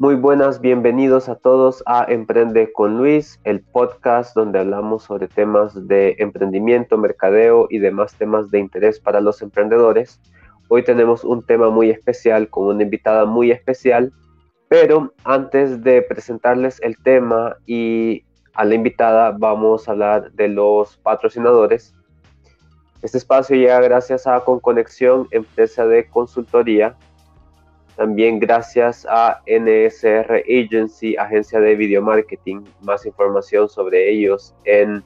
Muy buenas, bienvenidos a todos a Emprende con Luis, el podcast donde hablamos sobre temas de emprendimiento, mercadeo y demás temas de interés para los emprendedores. Hoy tenemos un tema muy especial con una invitada muy especial, pero antes de presentarles el tema y a la invitada vamos a hablar de los patrocinadores. Este espacio llega gracias a Conconexión, empresa de consultoría también gracias a NSR Agency, agencia de video marketing. Más información sobre ellos en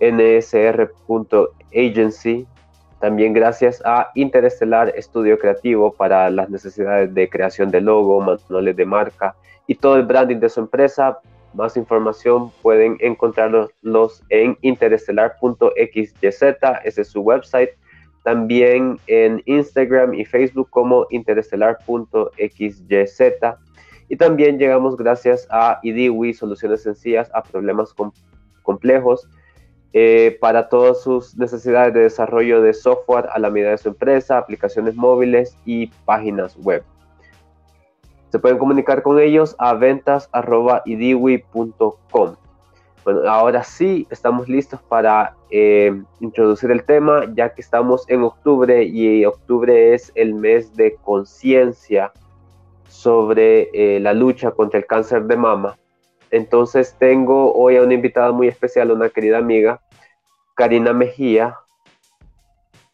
nsr.agency. También gracias a Interestelar Estudio Creativo para las necesidades de creación de logo, manuales de marca y todo el branding de su empresa. Más información pueden encontrarlos en interestelar.xyz, ese es su website también en Instagram y Facebook como interestelar.xyz. Y también llegamos gracias a IDIWI, soluciones sencillas a problemas complejos eh, para todas sus necesidades de desarrollo de software a la medida de su empresa, aplicaciones móviles y páginas web. Se pueden comunicar con ellos a ventas.idiwi.com. Bueno, ahora sí estamos listos para eh, introducir el tema, ya que estamos en octubre y octubre es el mes de conciencia sobre eh, la lucha contra el cáncer de mama. Entonces tengo hoy a una invitada muy especial, una querida amiga, Karina Mejía.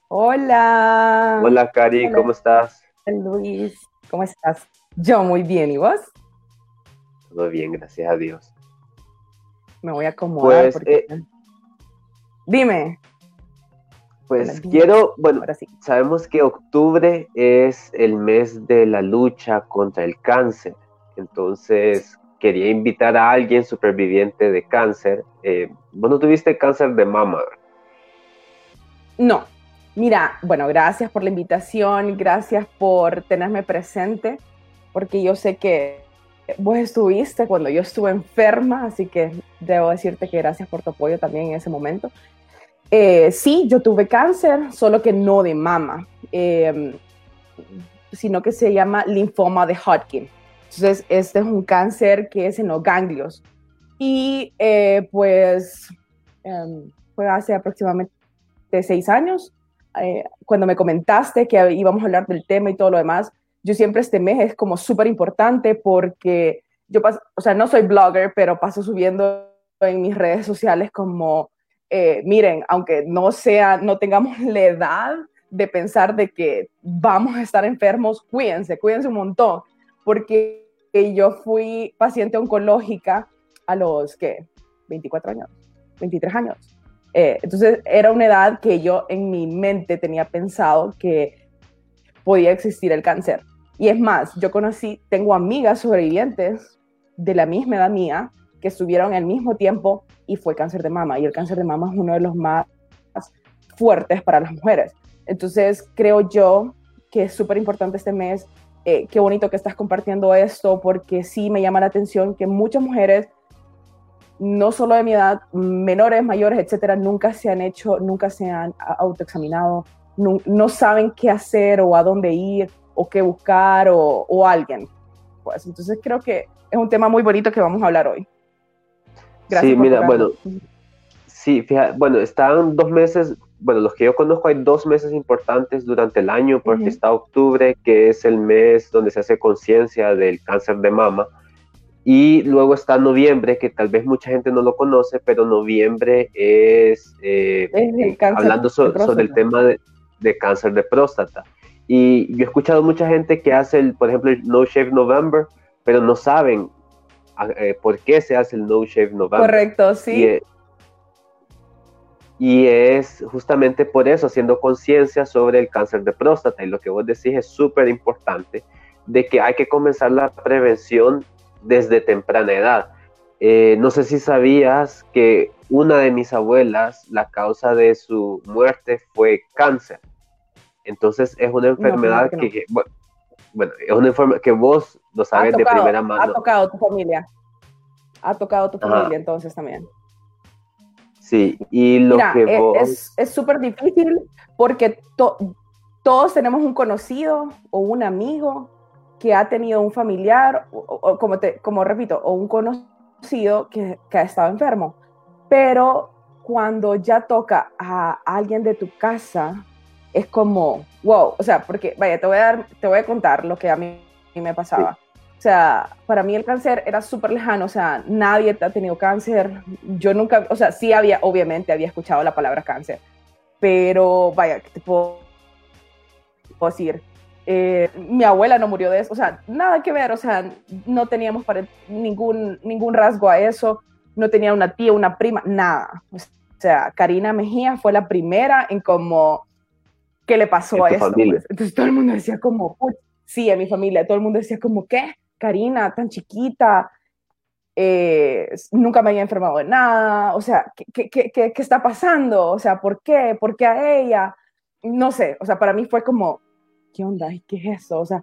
Hola. Hola, Cari, ¿cómo estás? Luis, ¿cómo estás? Yo muy bien, ¿y vos? Todo bien, gracias a Dios. Me voy a acomodar. Pues, eh, Dime. Pues quiero, bueno, sabemos que octubre es el mes de la lucha contra el cáncer. Entonces, quería invitar a alguien superviviente de cáncer. Eh, ¿Vos no tuviste cáncer de mama? No. Mira, bueno, gracias por la invitación, gracias por tenerme presente, porque yo sé que vos estuviste cuando yo estuve enferma, así que debo decirte que gracias por tu apoyo también en ese momento. Eh, sí, yo tuve cáncer, solo que no de mama, em, sino que se llama linfoma de Hodgkin. Entonces, este es un cáncer que es en los ganglios. Y eh, pues em, fue hace aproximadamente seis años, eh, cuando me comentaste que íbamos a hablar del tema y todo lo demás, yo siempre este mes es como súper importante porque yo paso, o sea, no soy blogger, pero paso subiendo en mis redes sociales como, eh, miren, aunque no sea, no tengamos la edad de pensar de que vamos a estar enfermos, cuídense, cuídense un montón, porque yo fui paciente oncológica a los, ¿qué? 24 años, 23 años. Eh, entonces era una edad que yo en mi mente tenía pensado que podía existir el cáncer. Y es más, yo conocí, tengo amigas sobrevivientes de la misma edad mía que estuvieron al mismo tiempo y fue cáncer de mama. Y el cáncer de mama es uno de los más fuertes para las mujeres. Entonces, creo yo que es súper importante este mes. Eh, qué bonito que estás compartiendo esto, porque sí me llama la atención que muchas mujeres, no solo de mi edad, menores, mayores, etcétera, nunca se han hecho, nunca se han autoexaminado, no, no saben qué hacer o a dónde ir o qué buscar o, o alguien. Pues entonces creo que es un tema muy bonito que vamos a hablar hoy. Gracias sí, mira, bueno, sí, fíjate, bueno, están dos meses, bueno, los que yo conozco hay dos meses importantes durante el año, porque está octubre, que es el mes donde se hace conciencia del cáncer de mama, y luego está noviembre, que tal vez mucha gente no lo conoce, pero noviembre es, eh, hablando sobre el tema de, de, cáncer de próstata. Y yo he escuchado mucha gente que hace, el, por ejemplo, el No Shave November, pero no saben eh, por qué se hace el No Shave November. Correcto, sí. E, y, es justamente por eso, haciendo conciencia sobre el cáncer de próstata. Y lo que vos decís es súper importante, de que hay que comenzar la prevención desde temprana edad. Eh, no sé si sabías que una de mis abuelas, la causa de su muerte fue cáncer. Entonces es una enfermedad que, bueno, es una enfermedad que vos lo sabes de primera mano. Ha tocado tu familia. Ha tocado tu familia entonces también. Sí, y lo que e, vos... Es súper difícil porque todos tenemos un conocido o un amigo que ha tenido un familiar, o, como, te, como repito, o un conocido que, que ha estado enfermo. Pero cuando ya toca a alguien de tu casa, es como, wow, o sea, porque, vaya, te voy a, dar, te voy a contar lo que a mí, me pasaba. O sea, para mí el cáncer era súper lejano, o sea, nadie ha tenido cáncer. Yo nunca, o sea, sí había, obviamente había escuchado la palabra cáncer, pero vaya, te puedo, puedo decir? Eh, mi abuela no murió de eso, o sea, nada que ver, o sea, no teníamos ningún, ningún rasgo a eso, no tenía una tía, una prima, nada. O sea, Karina Mejía fue la primera en como, ¿qué le pasó a eso? Pues. Entonces todo el mundo decía como, sí, a mi familia, todo el mundo decía como, ¿qué? Karina, tan chiquita, eh, nunca me había enfermado de nada, o sea, ¿qué, qué, qué, ¿qué, está pasando? O sea, ¿por qué? ¿Por qué a ella? No sé, o sea, para mí fue como, ¿qué onda? ¿Qué es eso? O sea,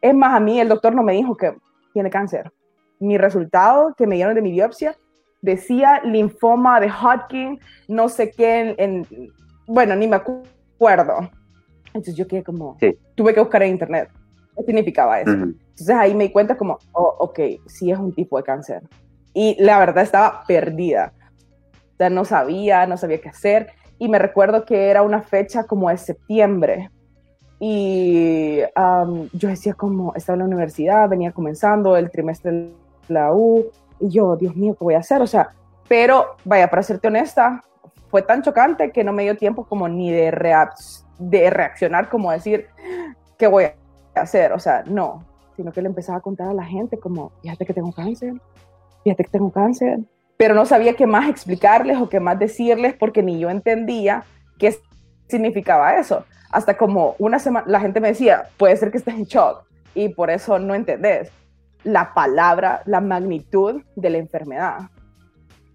es más, a mí el doctor no me dijo que tiene cáncer. Mi resultado que me dieron de mi biopsia decía linfoma de Hodgkin, no sé qué, en, bueno, ni me acuerdo. Entonces yo quedé como, tuve que buscar en internet qué significaba eso. Entonces ahí me di cuenta como, oh, ok, sí es un tipo de cáncer. Y la verdad estaba perdida. O sea, no sabía, no sabía qué hacer. Y me recuerdo que era una fecha como de septiembre. Y yo decía como, estaba en la universidad, venía comenzando el trimestre de la U, y yo, Dios mío, ¿qué voy a hacer? O sea, pero vaya, para serte honesta, fue tan chocante que no me dio tiempo como ni de, de reaccionar, como decir, ¿qué voy a hacer? O sea, no, sino que le empezaba a contar a la gente como, fíjate que tengo cáncer, fíjate que tengo cáncer, pero no sabía qué más explicarles o qué más decirles porque ni yo entendía qué significaba eso hasta como una semana, la gente me decía, puede ser que estés en shock y por eso no entendés la palabra, la magnitud de la enfermedad.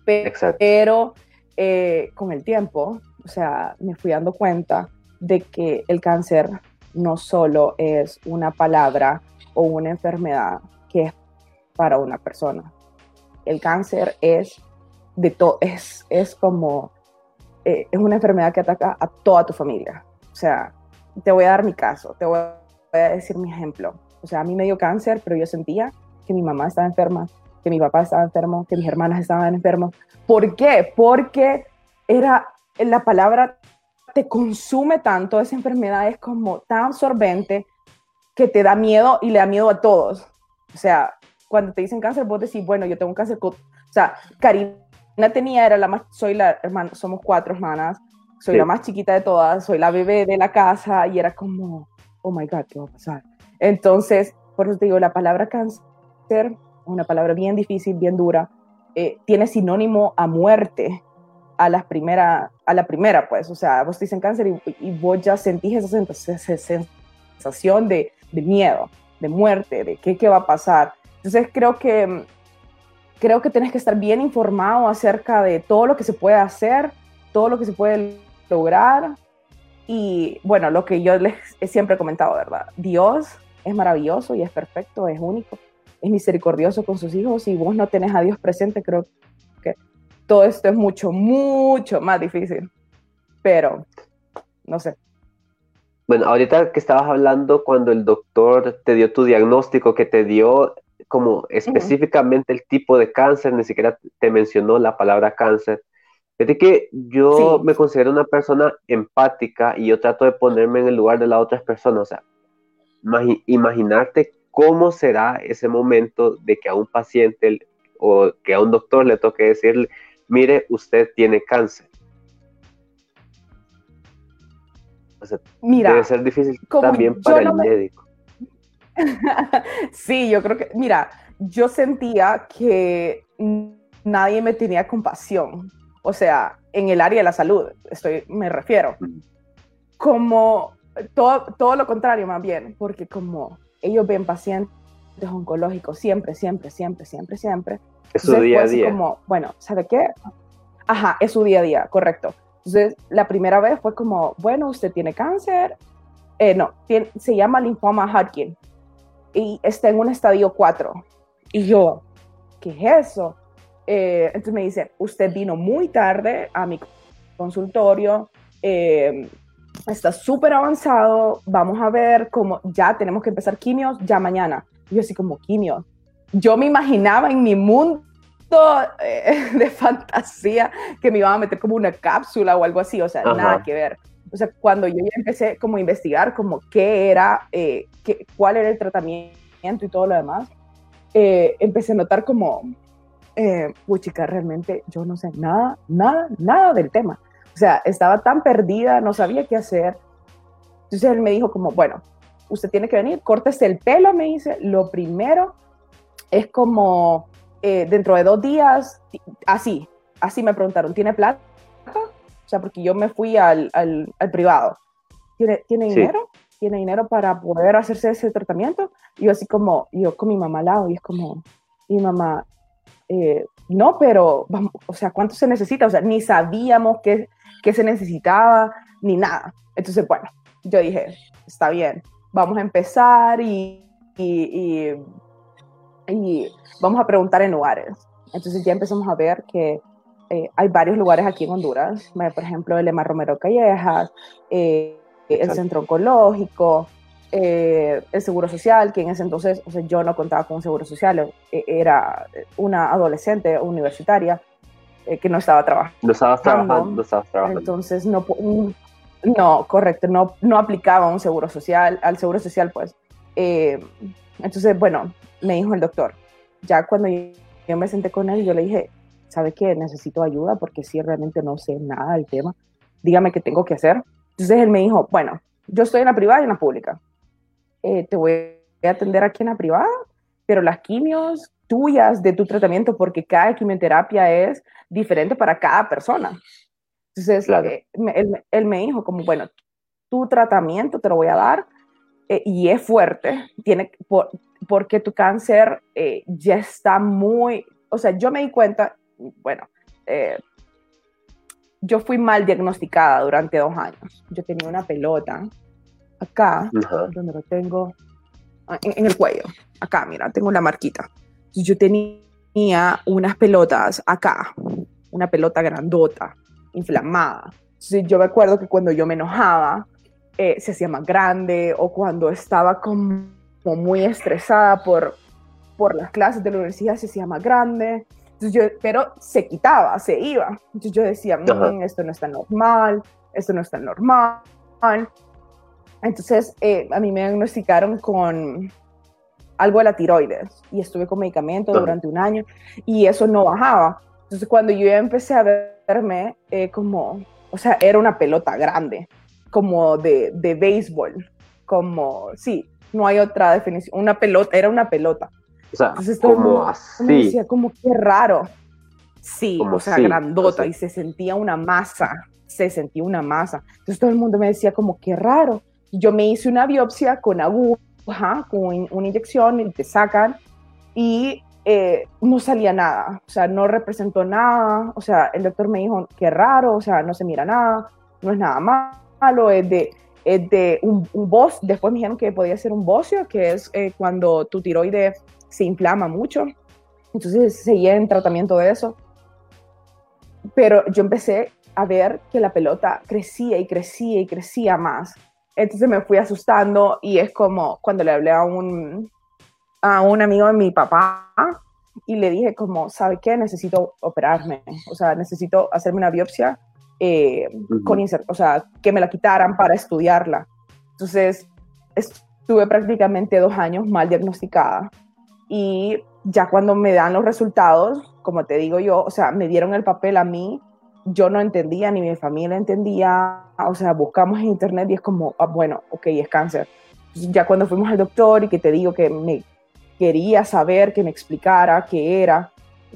Pero, eh, con el tiempo, o sea, me fui dando cuenta de que el cáncer no solo es una palabra o una enfermedad que es para una persona. El cáncer es de todo, es, es como, eh, es una enfermedad que ataca a toda tu familia. O sea, te voy a dar mi caso, te voy a decir mi ejemplo. O sea, a mí me dio cáncer, pero yo sentía que mi mamá estaba enferma, que mi papá estaba enfermo, que mis hermanas estaban enfermos. ¿Por qué? Porque era la palabra te consume tanto, esa enfermedad es como tan absorbente que te da miedo y le da miedo a todos. O sea, cuando te dicen cáncer, vos decís, bueno, yo tengo un cáncer. O sea, Karina tenía, era la más, soy la hermana, somos cuatro hermanas, soy la más chiquita de todas, soy la bebé de la casa y era como, oh my God, ¿qué va a pasar? Entonces, por eso te digo, la palabra cáncer, una palabra bien difícil, bien dura, eh, tiene sinónimo a muerte a la primera, a la primera, pues, o sea, vos te dicen cáncer y, vos ya sentís esa sensación de, miedo, de muerte, de qué, qué va a pasar. Entonces creo que creo que tenés que estar bien informado acerca de todo lo que se puede hacer, todo lo que se puede lograr. Y bueno, lo que yo les he siempre comentado, ¿verdad? Dios es maravilloso y es perfecto, es único, es misericordioso con sus hijos y vos no tenés a Dios presente, creo que todo esto es mucho, mucho más difícil. Pero, no sé. Bueno, ahorita que estabas hablando cuando el doctor te dio tu diagnóstico, que te dio como específicamente el tipo de cáncer, ni siquiera te mencionó la palabra cáncer. Es que yo me considero una persona empática y yo trato de ponerme en el lugar de las otras personas. O sea, imaginarte cómo será ese momento de que a un paciente o que a un doctor le toque decirle, mire, usted tiene cáncer. O sea, mira, debe ser difícil también para el médico. sí, yo creo que, mira, yo sentía que nadie me tenía compasión o sea, en el área de la salud, estoy, me refiero. Como todo, todo lo contrario más bien, porque como ellos ven pacientes oncológicos siempre, siempre, siempre, siempre, siempre. Es su día a día. Como, bueno, ¿sabe qué? Ajá, es su día a día, correcto. Entonces, la primera vez fue como, bueno, usted tiene cáncer. Eh, no, se llama linfoma Hodgkin y está en un estadio 4. Y yo, ¿qué es eso? Eh, entonces me dice, usted vino muy tarde a mi consultorio, eh, está súper avanzado, vamos a ver cómo ya tenemos que empezar quimios ya mañana. yo así como quimios. Yo me imaginaba en mi mundo eh, de fantasía que me iban a meter como una cápsula o algo así, o sea, nada que ver. O sea, cuando yo ya empecé como a investigar como qué era, eh, qué, cuál era el tratamiento y todo lo demás, eh, empecé a notar como, eh, chica, realmente yo no sé nada, nada, nada del tema. O sea, estaba tan perdida, no sabía qué hacer. Entonces él me dijo como, bueno, usted tiene que venir, córtese el pelo, me dice. Lo primero es como eh, dentro de dos días, así, así me preguntaron, ¿tiene plata? O sea, porque yo me fui al, al, privado. ¿Tiene, ¿tiene dinero? ¿Tiene dinero para poder hacerse ese tratamiento? Y yo así como, yo con mi mamá al lado, y es como, mi mamá, eh, no, pero, vamos, o sea, ¿cuánto se necesita? O sea, ni sabíamos qué, qué se necesitaba, ni nada. Entonces, bueno, yo dije, está bien, vamos a empezar y, y, y, vamos a preguntar en lugares. Entonces ya empezamos a ver que eh, hay varios lugares aquí en Honduras, por ejemplo, el Emma Romero Callejas, eh, el Centro Oncológico, eh, el Seguro Social, que en ese entonces o sea, yo no contaba con un Seguro Social, era una adolescente universitaria que no estaba trabajando. No estabas trabajando, no estabas trabajando. Entonces, no, no, correcto, no, no aplicaba un Seguro Social, al Seguro Social, pues. entonces, bueno, me dijo el doctor, ya cuando yo me senté con él, yo le dije, ¿sabe qué? Necesito ayuda porque sí, realmente no sé nada del tema. Dígame qué tengo que hacer. Entonces él me dijo, bueno, yo estoy en la privada y en la pública. Eh, te voy a atender aquí en la privada, pero las quimios tuyas de tu tratamiento, porque cada quimioterapia es diferente para cada persona. Entonces, eh, él, me dijo como, bueno, tu tratamiento te lo voy a dar eh, y es fuerte, tiene, por, porque tu cáncer ya está muy, o sea, yo me di cuenta, bueno, eh, yo fui mal diagnosticada durante dos años. Yo tenía una pelota acá, donde lo tengo, en, el cuello, acá, mira, tengo la marquita. Yo tenía unas pelotas acá, una pelota grandota, inflamada. yo me acuerdo que cuando yo me enojaba, eh, se hacía más grande o cuando estaba como, muy estresada por, por las clases de la universidad, se hacía más grande yo, pero se quitaba, se iba. Entonces yo decía, mm, esto no está normal, esto no está normal. Entonces eh, a mí me diagnosticaron con algo de la tiroides y estuve con medicamento durante un año y eso no bajaba. Entonces cuando yo empecé a verme eh, como, o sea, era una pelota grande, como de, de béisbol, como, sí, no hay otra definición, una pelota, era una pelota. O sea, como así. Me decía como qué raro. Sí, o sea, grandota y se sentía una masa, se sentía una masa. Entonces todo el mundo me decía como qué raro. Yo me hice una biopsia con aguja, con una inyección y te sacan y eh, no salía nada, o sea, no representó nada, o sea, el doctor me dijo, qué raro, o sea, no se mira nada, no es nada malo, es de, es de un, un después me dijeron que podía ser un bocio, que es eh, cuando tu tiroides se inflama mucho. Entonces seguía en tratamiento de eso. Pero yo empecé a ver que la pelota crecía y crecía y crecía más. Entonces me fui asustando y es como cuando le hablé a un, a un amigo de mi papá y le dije como, ¿sabe qué? Necesito operarme, o sea, necesito hacerme una biopsia eh, con o sea, que me la quitaran para estudiarla. Entonces estuve prácticamente dos años mal diagnosticada y ya cuando me dan los resultados, como te digo yo, o sea, me dieron el papel a mí, yo no entendía, ni mi familia entendía, o sea, buscamos en internet y es como, ah, bueno, ok, es cáncer. Ya cuando fuimos al doctor y que te digo que me quería saber, que me explicara qué era,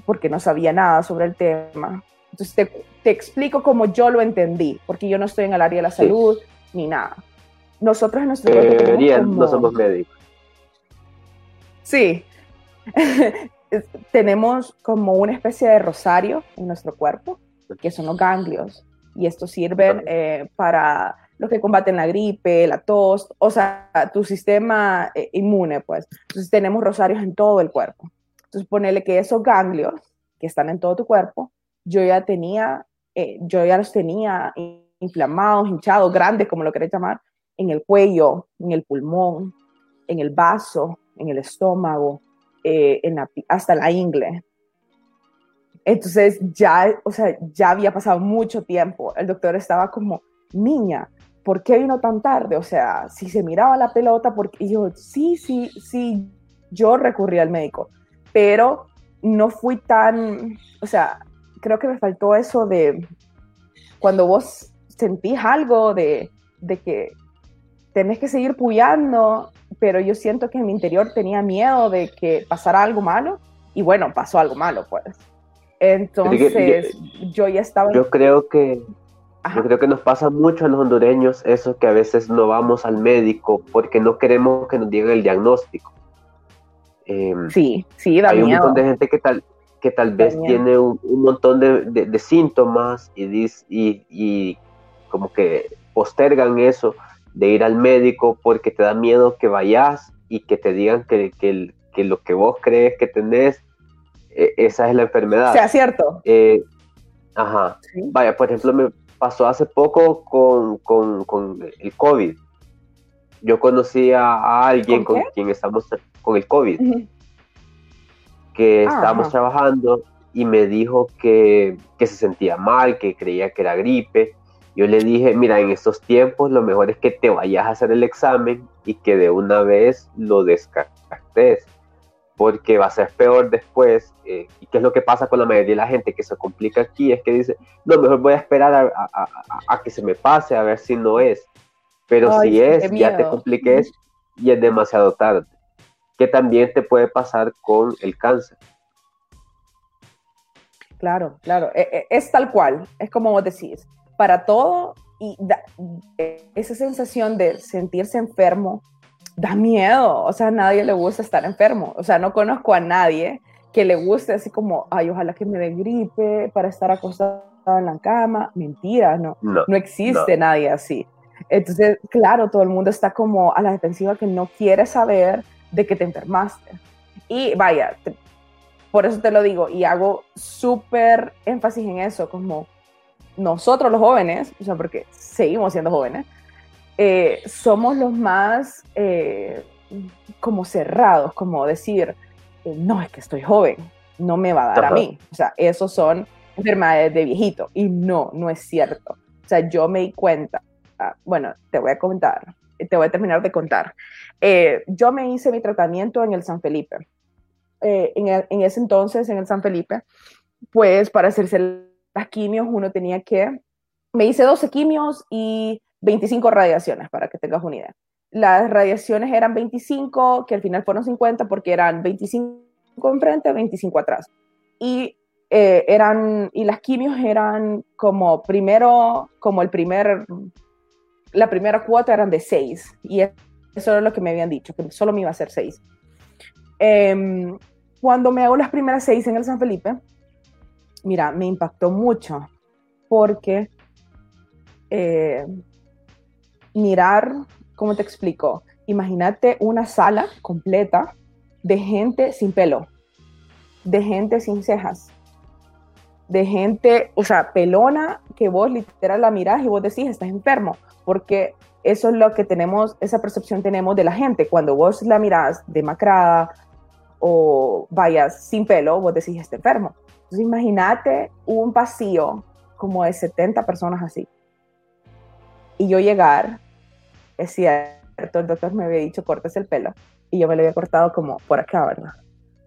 porque no sabía nada sobre el tema. Entonces te, te explico como yo lo entendí, porque yo no estoy en el área de la salud ni nada. Nosotros en nuestro... Eh, no somos médicos. Sí, tenemos como una especie de rosario en nuestro cuerpo, que son los ganglios, y estos sirven eh, para los que combaten la gripe, la tos, o sea, tu sistema eh, inmune, pues. Entonces tenemos rosarios en todo el cuerpo. Entonces ponele que esos ganglios que están en todo tu cuerpo, yo ya tenía, eh, yo ya los tenía inflamados, hinchados, grandes, como lo querés llamar, en el cuello, en el pulmón, en el vaso, en el estómago, en hasta la ingle. Entonces ya, o sea, ya había pasado mucho tiempo. El doctor estaba como, niña, ¿por qué vino tan tarde? O sea, si se miraba la pelota, porque yo, sí, sí, sí, yo recurrí al médico, pero no fui tan, o sea, creo que me faltó eso de cuando vos sentís algo de, de que tenés que seguir puyando, pero yo siento que en mi interior tenía miedo de que pasara algo malo y bueno, pasó algo malo, pues. Entonces, yo, ya estaba... Yo creo que... Yo creo que nos pasa mucho a los hondureños eso que a veces no vamos al médico porque no queremos que nos digan el diagnóstico. Em, sí, sí, da Hay un montón de gente que tal, que tal vez tiene un, montón de, de, síntomas y, y, y como que postergan eso de ir al médico porque te da miedo que vayas y que te digan que, que, que lo que vos crees que tenés, e, esa es la enfermedad. Sea cierto. Eh, ajá. Vaya, por ejemplo, me pasó hace poco con, con, con el COVID. Yo conocí a, alguien ¿Con, quien estamos con el COVID, que ah, estábamos trabajando y me dijo que, que se sentía mal, que creía que era gripe yo le dije, mira, en estos tiempos lo mejor es que te vayas a hacer el examen y que de una vez lo descartes, porque va a ser peor después. Eh, ¿Y qué es lo que pasa con la mayoría de la gente que se complica aquí? Es que dice, no, mejor voy a esperar a, que se me pase a ver si no es. Pero si es, ya te compliques y es demasiado tarde. Que también te puede pasar con el cáncer. Claro, claro, e, e, es tal cual, es como vos decís para todo y esa sensación de sentirse enfermo da miedo, o sea, a nadie le gusta estar enfermo, o sea, no conozco a nadie que le guste así como, ay, ojalá que me dé gripe para estar acostado en la cama, mentira, no, no, existe nadie así. Entonces, claro, todo el mundo está como a la defensiva que no quiere saber de que te enfermaste. Y vaya, por eso te lo digo y hago súper énfasis en eso, como nosotros los jóvenes, o sea, porque seguimos siendo jóvenes, eh, somos los más eh, como cerrados, como decir, eh, no, es que estoy joven, no me va a dar a mí. O sea, esos son enfermedades de viejito. Y no, no es cierto. O sea, yo me di cuenta, ah, bueno, te voy a comentar, te voy a terminar de contar. yo me hice mi tratamiento en el San Felipe. En, en, ese entonces, en el San Felipe, pues para hacerse las quimios uno tenía que, me hice 12 quimios y 25 radiaciones, para que tengas una idea. Las radiaciones eran 25, que al final fueron 50 porque eran 25 enfrente, 25 atrás. Y eh, eran, y las quimios eran como primero, como el primer, la primera cuota eran de 6, y eso era lo que me habían dicho, que solo me iba a hacer 6. Em, cuando me hago las primeras 6 en el San Felipe, mira, me impactó mucho porque eh, mirar, ¿cómo te explico? Imagínate una sala completa de gente sin pelo, de gente sin cejas, de gente, o sea, pelona, que vos literal la mirás y vos decís, estás enfermo, porque eso es lo que tenemos, esa percepción tenemos de la gente. Cuando vos la mirás demacrada o vayas sin pelo, vos decís, está enfermo. Entonces imagínate un pasillo como de 70 personas así. Y yo llegar, es cierto, el doctor me había dicho cortes el pelo y yo me lo había cortado como por acá, ¿verdad?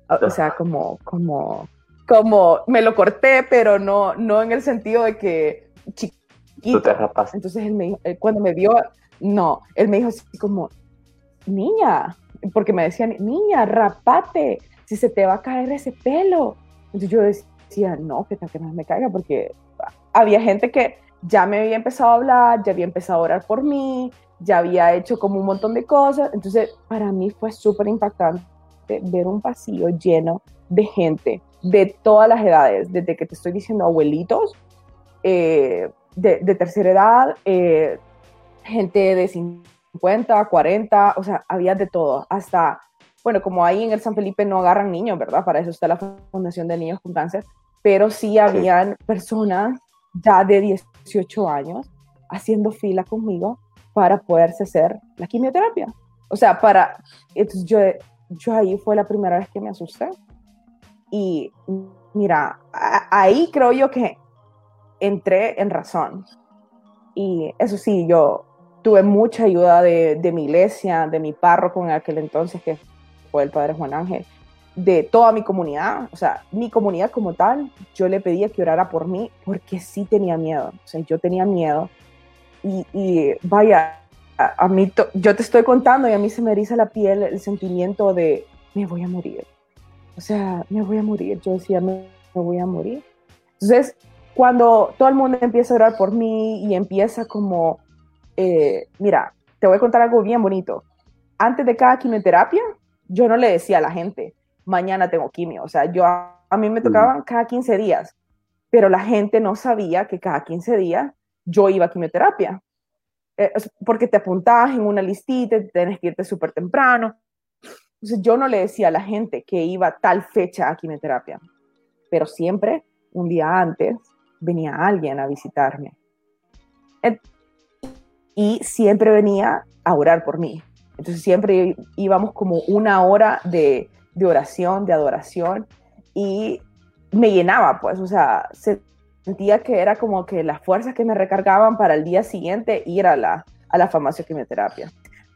O sea, como, como, como me lo corté, pero no, no en el sentido de que chiquito. Entonces él me cuando me vio, no, él me dijo así como, niña, porque me decían, niña, rapate, si se te va a caer ese pelo. Entonces yo decía, no, que tal que no me caiga, porque había gente que ya me había empezado a hablar, ya había empezado a orar por mí, ya había hecho como un montón de cosas. Entonces, para mí fue súper impactante ver un pasillo lleno de gente de todas las edades, desde que te estoy diciendo abuelitos, eh, de, tercera edad, eh, gente de 50, 40, o sea, había de todo, hasta, bueno, como ahí en el San Felipe no agarran niños, ¿verdad? Para eso está la Fundación de Niños con Cáncer, pero sí habían personas ya de 18 años haciendo fila conmigo para poderse hacer la quimioterapia. O sea, para, entonces yo, yo ahí fue la primera vez que me asusté. Y mira, ahí creo yo que entré en razón. Y eso sí, yo tuve mucha ayuda de, de mi iglesia, de mi párroco en aquel entonces, que fue el padre Juan Ángel, de toda mi comunidad, o sea, mi comunidad como tal, yo le pedía que orara por mí porque sí tenía miedo, o sea, yo tenía miedo y, vaya, a, mí, yo te estoy contando y a mí se me eriza la piel el sentimiento de me voy a morir, o sea, me voy a morir, yo decía, me, me voy a morir. Entonces, cuando todo el mundo empieza a orar por mí y empieza como, eh, mira, te voy a contar algo bien bonito. Antes de cada quimioterapia, yo no le decía a la gente, mañana tengo quimio. O sea, yo a, mí me tocaban cada 15 días, pero la gente no sabía que cada 15 días yo iba a quimioterapia. Eh, porque te apuntabas en una listita, tienes que irte súper temprano. Entonces yo no le decía a la gente que iba tal fecha a quimioterapia, pero siempre, un día antes, venía alguien a visitarme. Y siempre venía a orar por mí. Entonces siempre íbamos como una hora de, de oración, de adoración, y me llenaba, pues, o sea, sentía que era como que las fuerzas que me recargaban para el día siguiente ir a la, a la quimioterapia.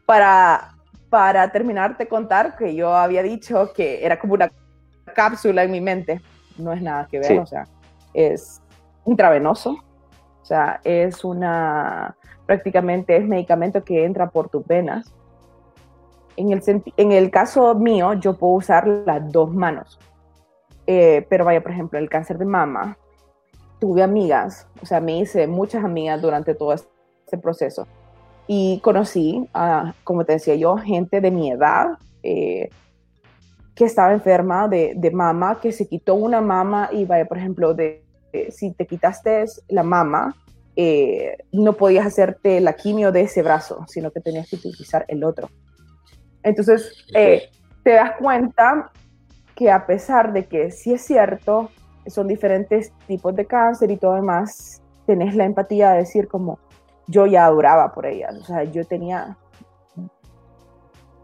Para, para terminar de contar que yo había dicho que era como una cápsula en mi mente, no es nada que ver, o sea, es intravenoso, o sea, es una, prácticamente es medicamento que entra por tus venas en el, en el caso mío, yo puedo usar las dos manos. Eh, pero vaya, por ejemplo, el cáncer de mama, tuve amigas, o sea, me hice muchas amigas durante todo este proceso. Y conocí, como te decía yo, gente de mi edad eh, que estaba enferma de, de, mama, que se quitó una mama y vaya, por ejemplo, de, si te quitaste la mama, eh, no podías hacerte la quimio de ese brazo, sino que tenías que utilizar el otro. Entonces, eh, te das cuenta que a pesar de que sí es cierto, son diferentes tipos de cáncer y todo demás, tenés la empatía de decir como yo ya adoraba por ellas, o sea, yo tenía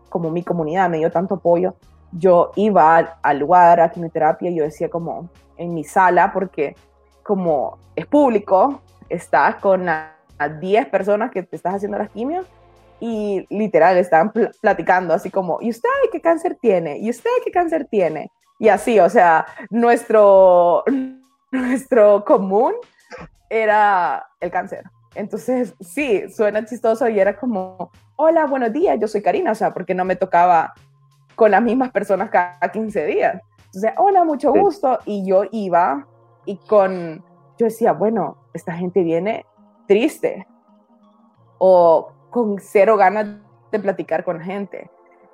como mi comunidad me dio tanto apoyo, yo iba al, lugar a quimioterapia y yo decía como en mi sala, porque como es público, estás con a, 10 personas que te estás haciendo las quimios y literal estaban platicando así como, ¿y usted qué cáncer tiene? ¿Y usted qué cáncer tiene? Y así, o sea, nuestro, nuestro común era el cáncer. Entonces, sí, suena chistoso y era como, hola, buenos días, yo soy Karina, o sea, porque no me tocaba con las mismas personas cada 15 días. Entonces, hola, mucho gusto. Y yo iba y con, yo decía, bueno, esta gente viene triste o con cero ganas de platicar con gente.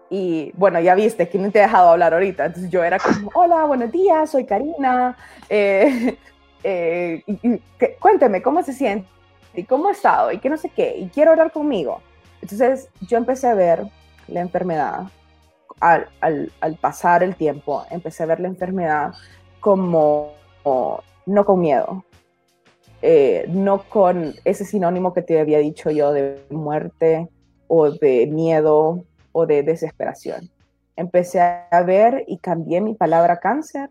Y bueno, ya viste, que no te he dejado hablar ahorita. Entonces yo era como, hola, buenos días, soy Karina. Eh, eh, cuénteme, ¿cómo se siente? ¿Y cómo ha estado? ¿Y qué no sé qué? ¿Y quiero hablar conmigo? Entonces yo empecé a ver la enfermedad al, al, al pasar el tiempo. Empecé a ver la enfermedad como no con miedo, eh, no con ese sinónimo que te había dicho yo de muerte o de miedo o de desesperación. Empecé a ver y cambié mi palabra cáncer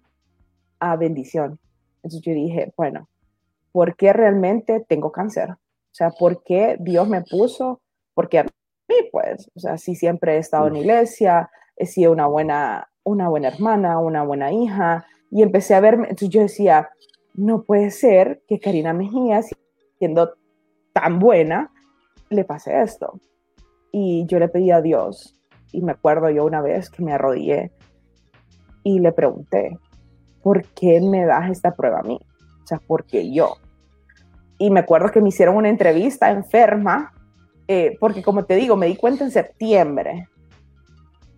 a bendición. Entonces yo dije, bueno, ¿por qué realmente tengo cáncer? O sea, ¿por qué Dios me puso? Porque a mí, pues, o sea, si siempre he estado en iglesia, he sido una buena, una buena hermana, una buena hija, y empecé a verme, entonces yo decía, no puede ser que Karina Mejía, siendo tan buena, le pase esto. Y yo le pedí a Dios, y me acuerdo yo una vez que me arrodillé y le pregunté, ¿por qué me das esta prueba a mí? O sea, ¿por qué yo? Y me acuerdo que me hicieron una entrevista enferma, eh, porque como te digo, me di cuenta en septiembre,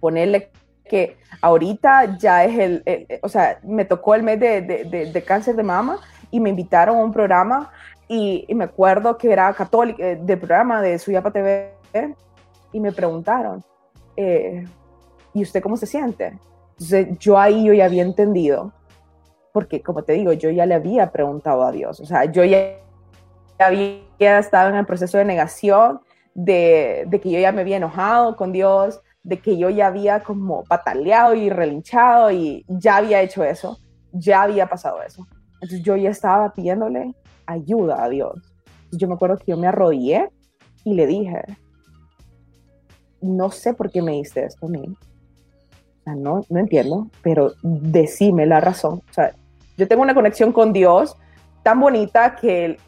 ponerle que ahorita ya es el, o sea, me tocó el mes de, de, cáncer de mama y me invitaron a un programa y, me acuerdo que era católico, eh, del programa de Suyapa TV y me preguntaron, eh, ¿y usted cómo se siente? Entonces yo ahí yo ya había entendido, porque como te digo, yo ya le había preguntado a Dios, o sea, yo ya había estado en el proceso de negación, de, de, que yo ya me había enojado con Dios, de que yo ya había como pataleado y relinchado y ya había hecho eso, ya había pasado eso. Entonces yo ya estaba pidiéndole ayuda a Dios. Yo me acuerdo que yo me arrodillé y le dije, no sé por qué me diste esto a mí. No, no entiendo, pero decime la razón. O sea, yo tengo una conexión con Dios tan bonita que,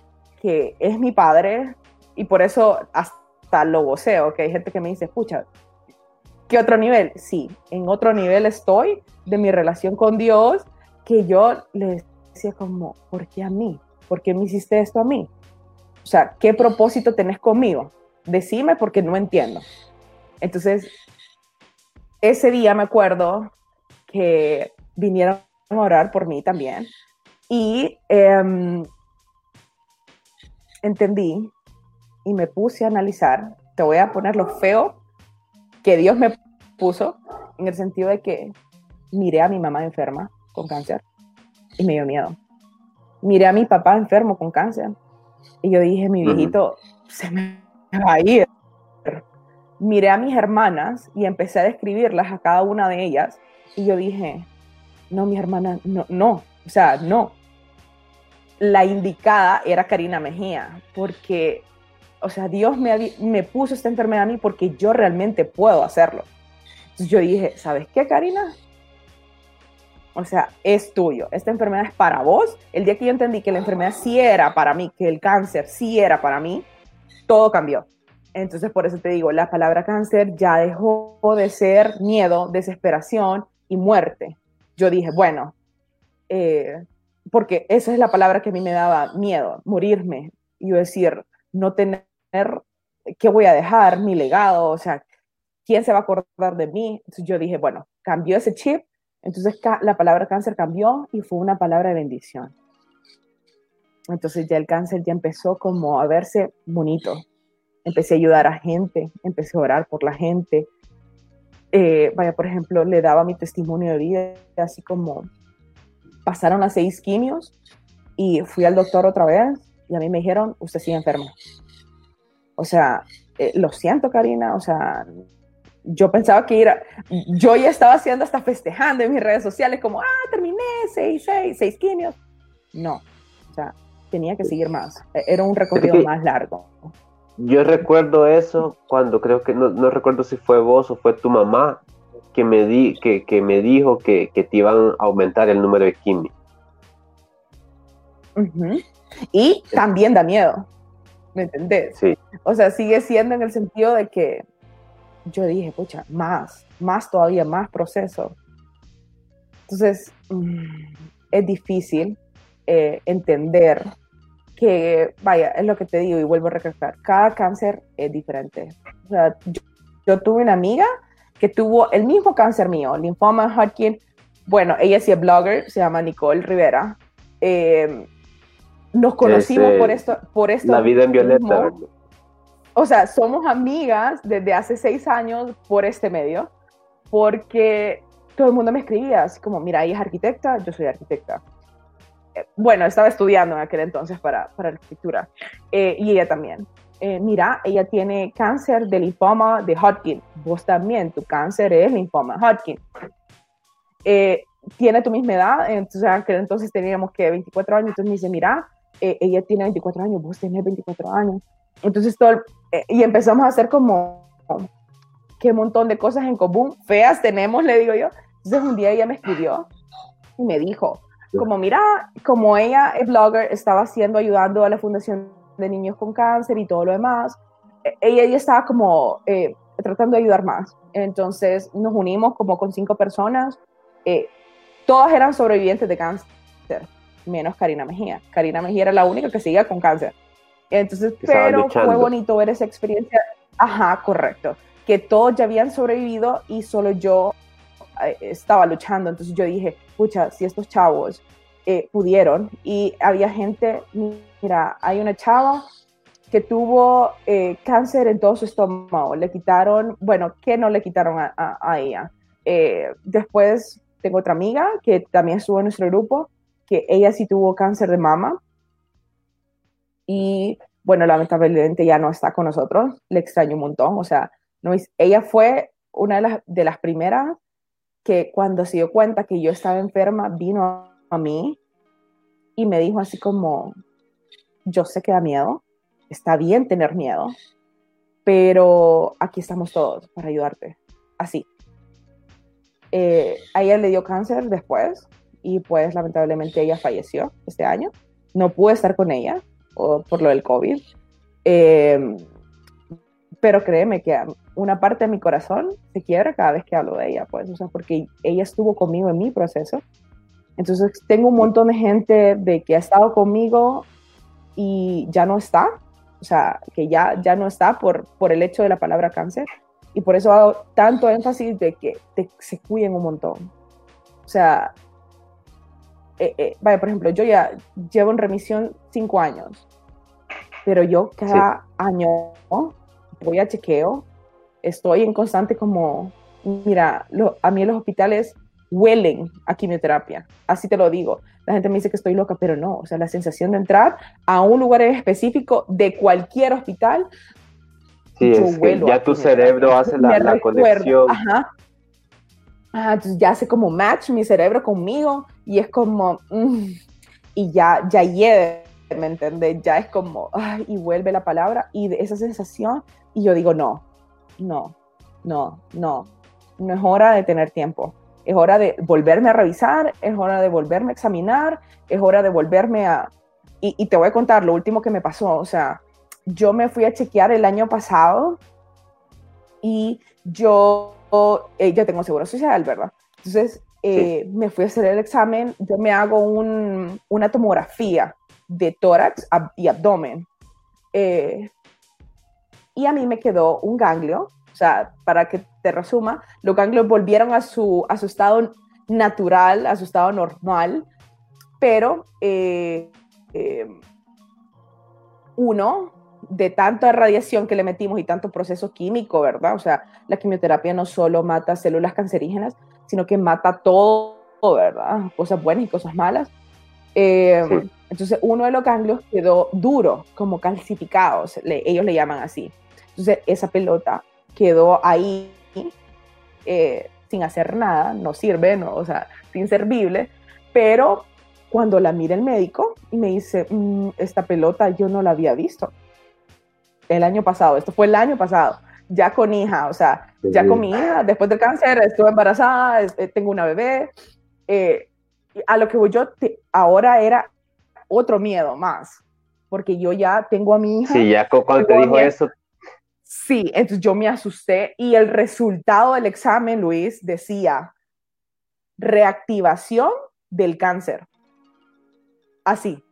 que es mi padre y por eso hasta lo voceo, que hay gente que me dice, escucha, ¿qué otro nivel? Sí, en otro nivel estoy de mi relación con Dios que yo le decía como, ¿por qué a mí? ¿Por qué me hiciste esto a mí? O sea, ¿qué propósito tenés conmigo? Decime porque no entiendo. Entonces, ese día me acuerdo que vinieron a orar por mí también y em, entendí y me puse a analizar, te voy a poner lo feo que Dios me puso, en el sentido de que miré a mi mamá enferma con cáncer y me dio miedo. Miré a mi papá enfermo con cáncer y yo dije, mi viejito se me va a ir. Miré a mis hermanas y empecé a describirlas a cada una de ellas y yo dije, no, mi hermana, no, no, o sea, no. La indicada era Karina Mejía, porque, o sea, Dios me, me puso esta enfermedad a mí porque yo realmente puedo hacerlo. Entonces yo dije, ¿sabes qué, Karina? O sea, es tuyo. Esta enfermedad es para vos. El día que yo entendí que la enfermedad sí era para mí, que el cáncer sí era para mí, todo cambió. Entonces, por eso te digo, la palabra cáncer ya dejó de ser miedo, desesperación y muerte. Yo dije, bueno, eh, porque esa es la palabra que a mí me daba miedo, morirme. Y yo decir, no tener, ¿qué voy a dejar? Mi legado, o sea, ¿quién se va a acordar de mí? Entonces yo dije, bueno, cambió ese chip entonces la palabra cáncer cambió y fue una palabra de bendición. Entonces ya el cáncer ya empezó como a verse bonito. Empecé a ayudar a gente, empecé a orar por la gente. Eh, vaya, por ejemplo, le daba mi testimonio de vida, así como pasaron las seis quimios y fui al doctor otra vez y a mí me dijeron, usted sigue enfermo. O sea, eh, lo siento, Karina, o sea, yo pensaba que era, yo ya estaba haciendo hasta festejando en mis redes sociales como, ah, terminé, seis, seis, seis quimios. No, o sea, tenía que seguir más. E, era un recorrido más largo. Yo recuerdo eso cuando creo que, no, recuerdo si fue vos o fue tu mamá que me, di, que, que me dijo que, que, te iban a aumentar el número de quimios. Y también da miedo, ¿me entendés? Sí. O sea, sigue siendo en el sentido de que yo dije, pucha, más, más todavía, más proceso. Entonces, mm, es difícil eh, entender que, vaya, es lo que te digo y vuelvo a recalcar, cada cáncer es diferente. O sea, yo, tuve una amiga que tuvo el mismo cáncer mío, linfoma Hodgkin. Bueno, ella sí es blogger, se llama Nicole Rivera. Eh, nos conocimos por esto, por esto. La vida en violeta o sea, somos amigas desde hace seis años por este medio, porque todo el mundo me escribía así como, mira, ella es arquitecta, yo soy arquitecta. Eh, bueno, estaba estudiando en aquel entonces para, para arquitectura, eh, y ella también. Eh, mira, ella tiene cáncer de linfoma de Hodgkin. Vos también, tu cáncer es linfoma Hodgkin. tiene tu misma edad, entonces aquel entonces teníamos que 24 años, entonces me dice, mira, ella tiene 24 años, vos tenés 24 años. Entonces todo, eh, y empezamos a hacer como, qué montón de cosas en común, feas tenemos, le digo yo. Entonces un día ella me escribió y me dijo, como mira, como ella es blogger, estaba haciendo, ayudando a la Fundación de Niños con Cáncer y todo lo demás, e, ella ya estaba como eh, tratando de ayudar más. Entonces nos unimos como con cinco personas, eh, todas eran sobrevivientes de cáncer, menos Karina Mejía. Karina Mejía era la única que seguía con cáncer. Entonces, pero fue bonito ver esa experiencia. Ajá, correcto. Que todos ya habían sobrevivido y solo yo eh, estaba luchando. Entonces yo dije, pucha, si estos chavos eh, pudieron y había gente, mira, hay una chava que tuvo eh, cáncer en todo su estómago. Le quitaron, bueno, ¿qué no le quitaron a, a ella? después tengo otra amiga que también estuvo en nuestro grupo, que ella sí tuvo cáncer de mama y bueno, lamentablemente ya no está con nosotros, le extraño un montón, o sea, no, ella fue una de las, de las primeras que cuando se dio cuenta que yo estaba enferma, vino a mí y me dijo así como, yo sé que da miedo, está bien tener miedo, pero aquí estamos todos para ayudarte, así. Eh, a ella le dio cáncer después y pues lamentablemente ella falleció este año. No pude estar con ella por lo del COVID. Eh, pero créeme que una parte de mi corazón se quiebra cada vez que hablo de ella, pues, o sea, porque ella estuvo conmigo en mi proceso. Entonces, tengo un montón de gente de que ha estado conmigo y ya no está, o sea, que ya, ya no está por, por el hecho de la palabra cáncer. Y por eso hago tanto énfasis de que se cuiden un montón. O sea, eh, eh, vaya, por ejemplo, yo ya llevo en remisión cinco años, pero yo cada año voy a chequeo, estoy en constante como, mira, a mí en los hospitales huelen a quimioterapia, así te lo digo. La gente me dice que estoy loca, pero no, o sea, la sensación de entrar a un lugar específico de cualquier hospital, sí, yo huelo ya tu cerebro hace la, conexión. Ajá. Entonces ya hace como match mi cerebro conmigo y es como, mm, y ya, ya hiede, ¿me entiendes? Ya es como, ay, y vuelve la palabra y de esa sensación y yo digo, no, no, no, no, no es hora de tener tiempo. Es hora de volverme a revisar, es hora de volverme a examinar, es hora de volverme a... Y, te voy a contar lo último que me pasó. O sea, yo me fui a chequear el año pasado y yo eh, ya tengo seguro social, ¿verdad? Entonces, eh, me fui a hacer el examen, yo me hago una tomografía de tórax y abdomen. Eh, y a mí me quedó un ganglio, o sea, para que te resuma, los ganglios volvieron a su, a su estado natural, a su estado normal, pero uno, de tanta radiación que le metimos y tanto proceso químico, ¿verdad? O sea, la quimioterapia no solo mata células cancerígenas, sino que mata todo, ¿verdad? Cosas buenas y cosas malas. Eh, entonces, uno de los ganglios quedó duro, como calcificado, ellos le llaman así. Entonces, esa pelota quedó ahí eh, sin hacer nada, no sirve, no, o sea, inservible, pero cuando la mira el médico y me dice, mm, esta pelota yo no la había visto el año pasado, esto fue el año pasado, ya con hija, o sea, ya con mi hija, después del cáncer, estuve embarazada, eh, tengo una bebé, eh, a lo que voy yo, ahora era otro miedo más, porque yo ya tengo a mi hija. Sí, ya cuando te dijo eso, Sí, entonces yo me asusté y el resultado del examen, Luis, decía reactivación del cáncer. Así,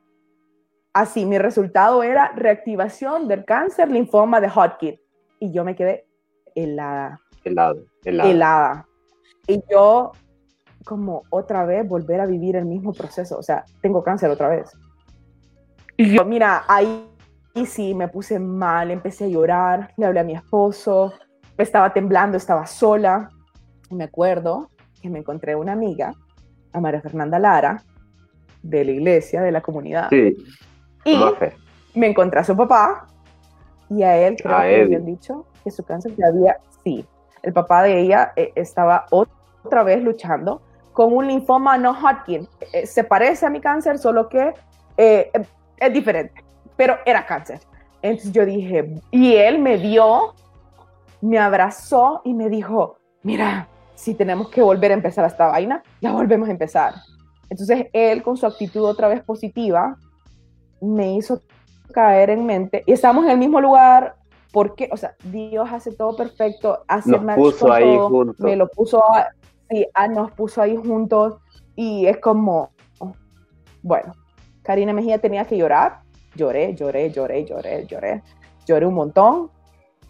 así, mi resultado era reactivación del cáncer, linfoma de Hodgkin. Y yo me quedé helada. Helada, helada. Helada. Y yo, como otra vez, volver a vivir el mismo proceso. O sea, tengo cáncer otra vez. Y yo, mira, ahí y sí, me puse mal, empecé a llorar, le hablé a mi esposo, estaba temblando, estaba sola. me acuerdo que me encontré una amiga, a María Fernanda Lara, de la iglesia, de la comunidad. Sí. Y me encontré a su papá y a él creo que le habían dicho que su cáncer ya había, sí, el papá de ella eh, estaba otra vez luchando con un linfoma no Hodgkin. Eh, se parece a mi cáncer, solo que eh, es diferente pero era cáncer. Entonces yo dije, y él me vio, me abrazó y me dijo, mira, si tenemos que volver a empezar esta vaina, la volvemos a empezar. Entonces él con su actitud otra vez positiva me hizo caer en mente y estamos en el mismo lugar porque, o sea, Dios hace todo perfecto, hace nos puso ahí juntos. me lo puso, sí, nos puso ahí juntos y es como, bueno, Karina Mejía tenía que llorar, Lloré, lloré, lloré, lloré, lloré. Lloré un montón.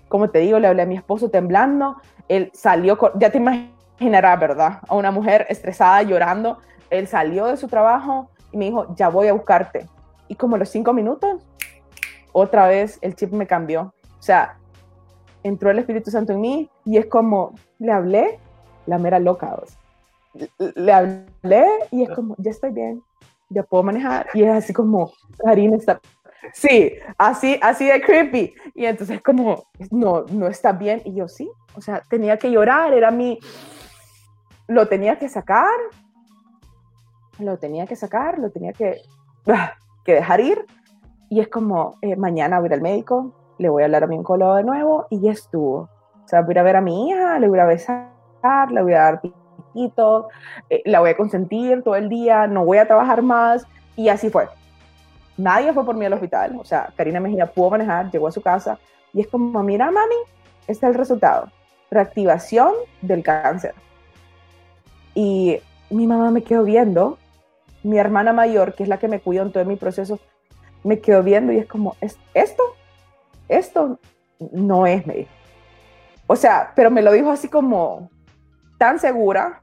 Como te digo, le hablé a mi esposo temblando. Él salió, ya te imaginarás, ¿verdad? A una mujer estresada, llorando. Él salió de su trabajo y me dijo, ya voy a buscarte. Y como los cinco minutos, otra vez el chip me cambió. O sea, entró el Espíritu Santo en mí y es como, le hablé, la mera loca. Le hablé y es como, ya estoy bien, ya puedo manejar. Y es así como, Karina está, Sí, así, así de creepy. Y entonces como, no, no está bien. Y yo sí, o sea, tenía que llorar, era mi, lo tenía que sacar, lo tenía que sacar, lo tenía que, ah, que dejar ir. Y es como, eh, mañana voy al médico, le voy a hablar a mi oncólogo de nuevo y ya estuvo. O sea, voy a ir a ver a mi hija, le voy a besar, le voy a dar piquitos, eh, la voy a consentir todo el día, no voy a trabajar más. Y así fue. Nadie fue por mí al hospital. O sea, Karina Mejía pudo manejar, llegó a su casa y es como, mira, mami, este es el resultado. Reactivación del cáncer. Y mi mamá me quedó viendo, mi hermana mayor, que es la que me cuidó en todo mi proceso, me quedó viendo y es como, esto, esto no es, me dijo. O sea, pero me lo dijo así como tan segura,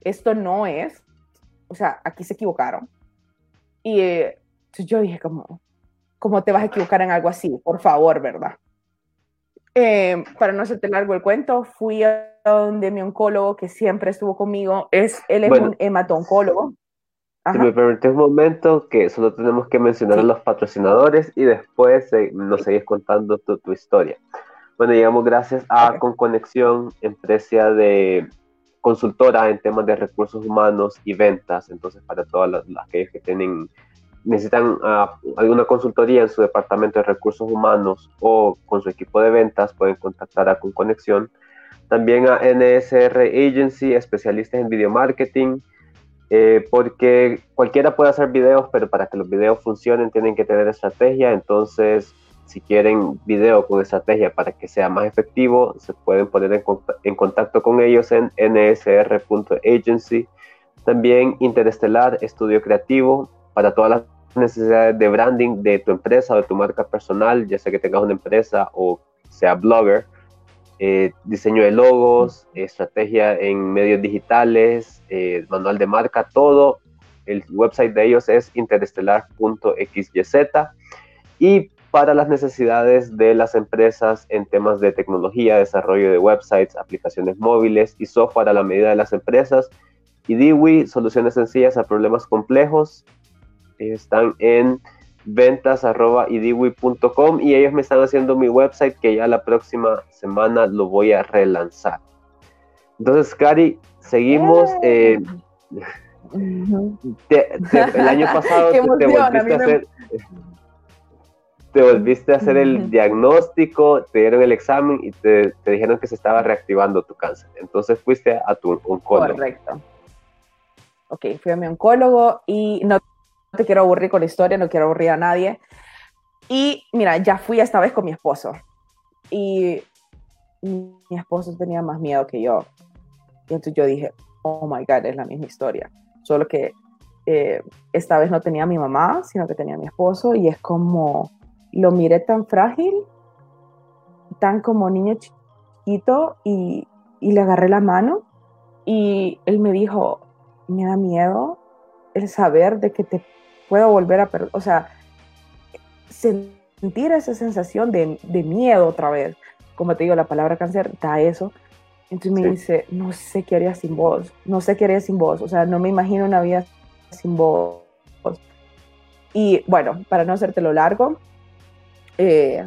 esto no es, o sea, aquí se equivocaron. Y eh, yo dije como, ¿cómo te vas a equivocar en algo así? Por favor, ¿verdad? Eh, para no hacerte largo el cuento, fui a donde mi oncólogo, que siempre estuvo conmigo, es, él es un hematoncólogo. Si me permites un momento, que solo tenemos que mencionar a los patrocinadores y después eh, nos seguís contando tu, tu, historia. Bueno, llegamos gracias a Con Conexión, empresa de consultora en temas de recursos humanos y ventas. Entonces, para todas las, aquellos que tienen necesitan ah, alguna consultoría en su departamento de recursos humanos o con su equipo de ventas, pueden contactar a Con Conexión. También a NSR Agency, especialistas en video marketing, eh, porque cualquiera puede hacer videos, pero para que los videos funcionen tienen que tener estrategia. Entonces, si quieren video con estrategia para que sea más efectivo, se pueden poner en, en contacto con ellos en nsr.agency. También Interestelar, estudio creativo, para todas las necesidades de branding de tu empresa o de tu marca personal, ya sea que tengas una empresa o sea blogger, eh, diseño de logos, estrategia en medios digitales, eh, manual de marca, todo. El website de ellos es interestelar.xyz y para las necesidades de las empresas en temas de tecnología, desarrollo de websites, aplicaciones móviles y software a la medida de las empresas. Y Diwi, soluciones sencillas a problemas complejos están en ventas.idiwi.com y ellos me están haciendo mi website que ya la próxima semana lo voy a relanzar. Entonces, Cari, seguimos. Eh, el año pasado te, volviste a hacer, te volviste a hacer el diagnóstico, te dieron el examen y te, te, dijeron que se estaba reactivando tu cáncer. Entonces fuiste a tu oncólogo. Correcto. Ok, fui a mi oncólogo y no te quiero aburrir con la historia, no quiero aburrir a nadie. Y mira, ya fui esta vez con mi esposo. Y mi esposo tenía más miedo que yo. Y entonces yo dije, oh my God, es la misma historia. Solo que eh, esta vez no tenía a mi mamá, sino que tenía a mi esposo. Y es como, lo miré tan frágil, tan como niño chiquito, y, y le agarré la mano. Y él me dijo, me da miedo el saber de que te puedo volver a perder, o sea, sentir esa sensación de, de, miedo otra vez. Como te digo, la palabra cáncer da eso. Entonces me dice, no sé qué haría sin vos, no sé qué haría sin vos, o sea, no me imagino una vida sin vos. Y bueno, para no hacértelo largo, eh,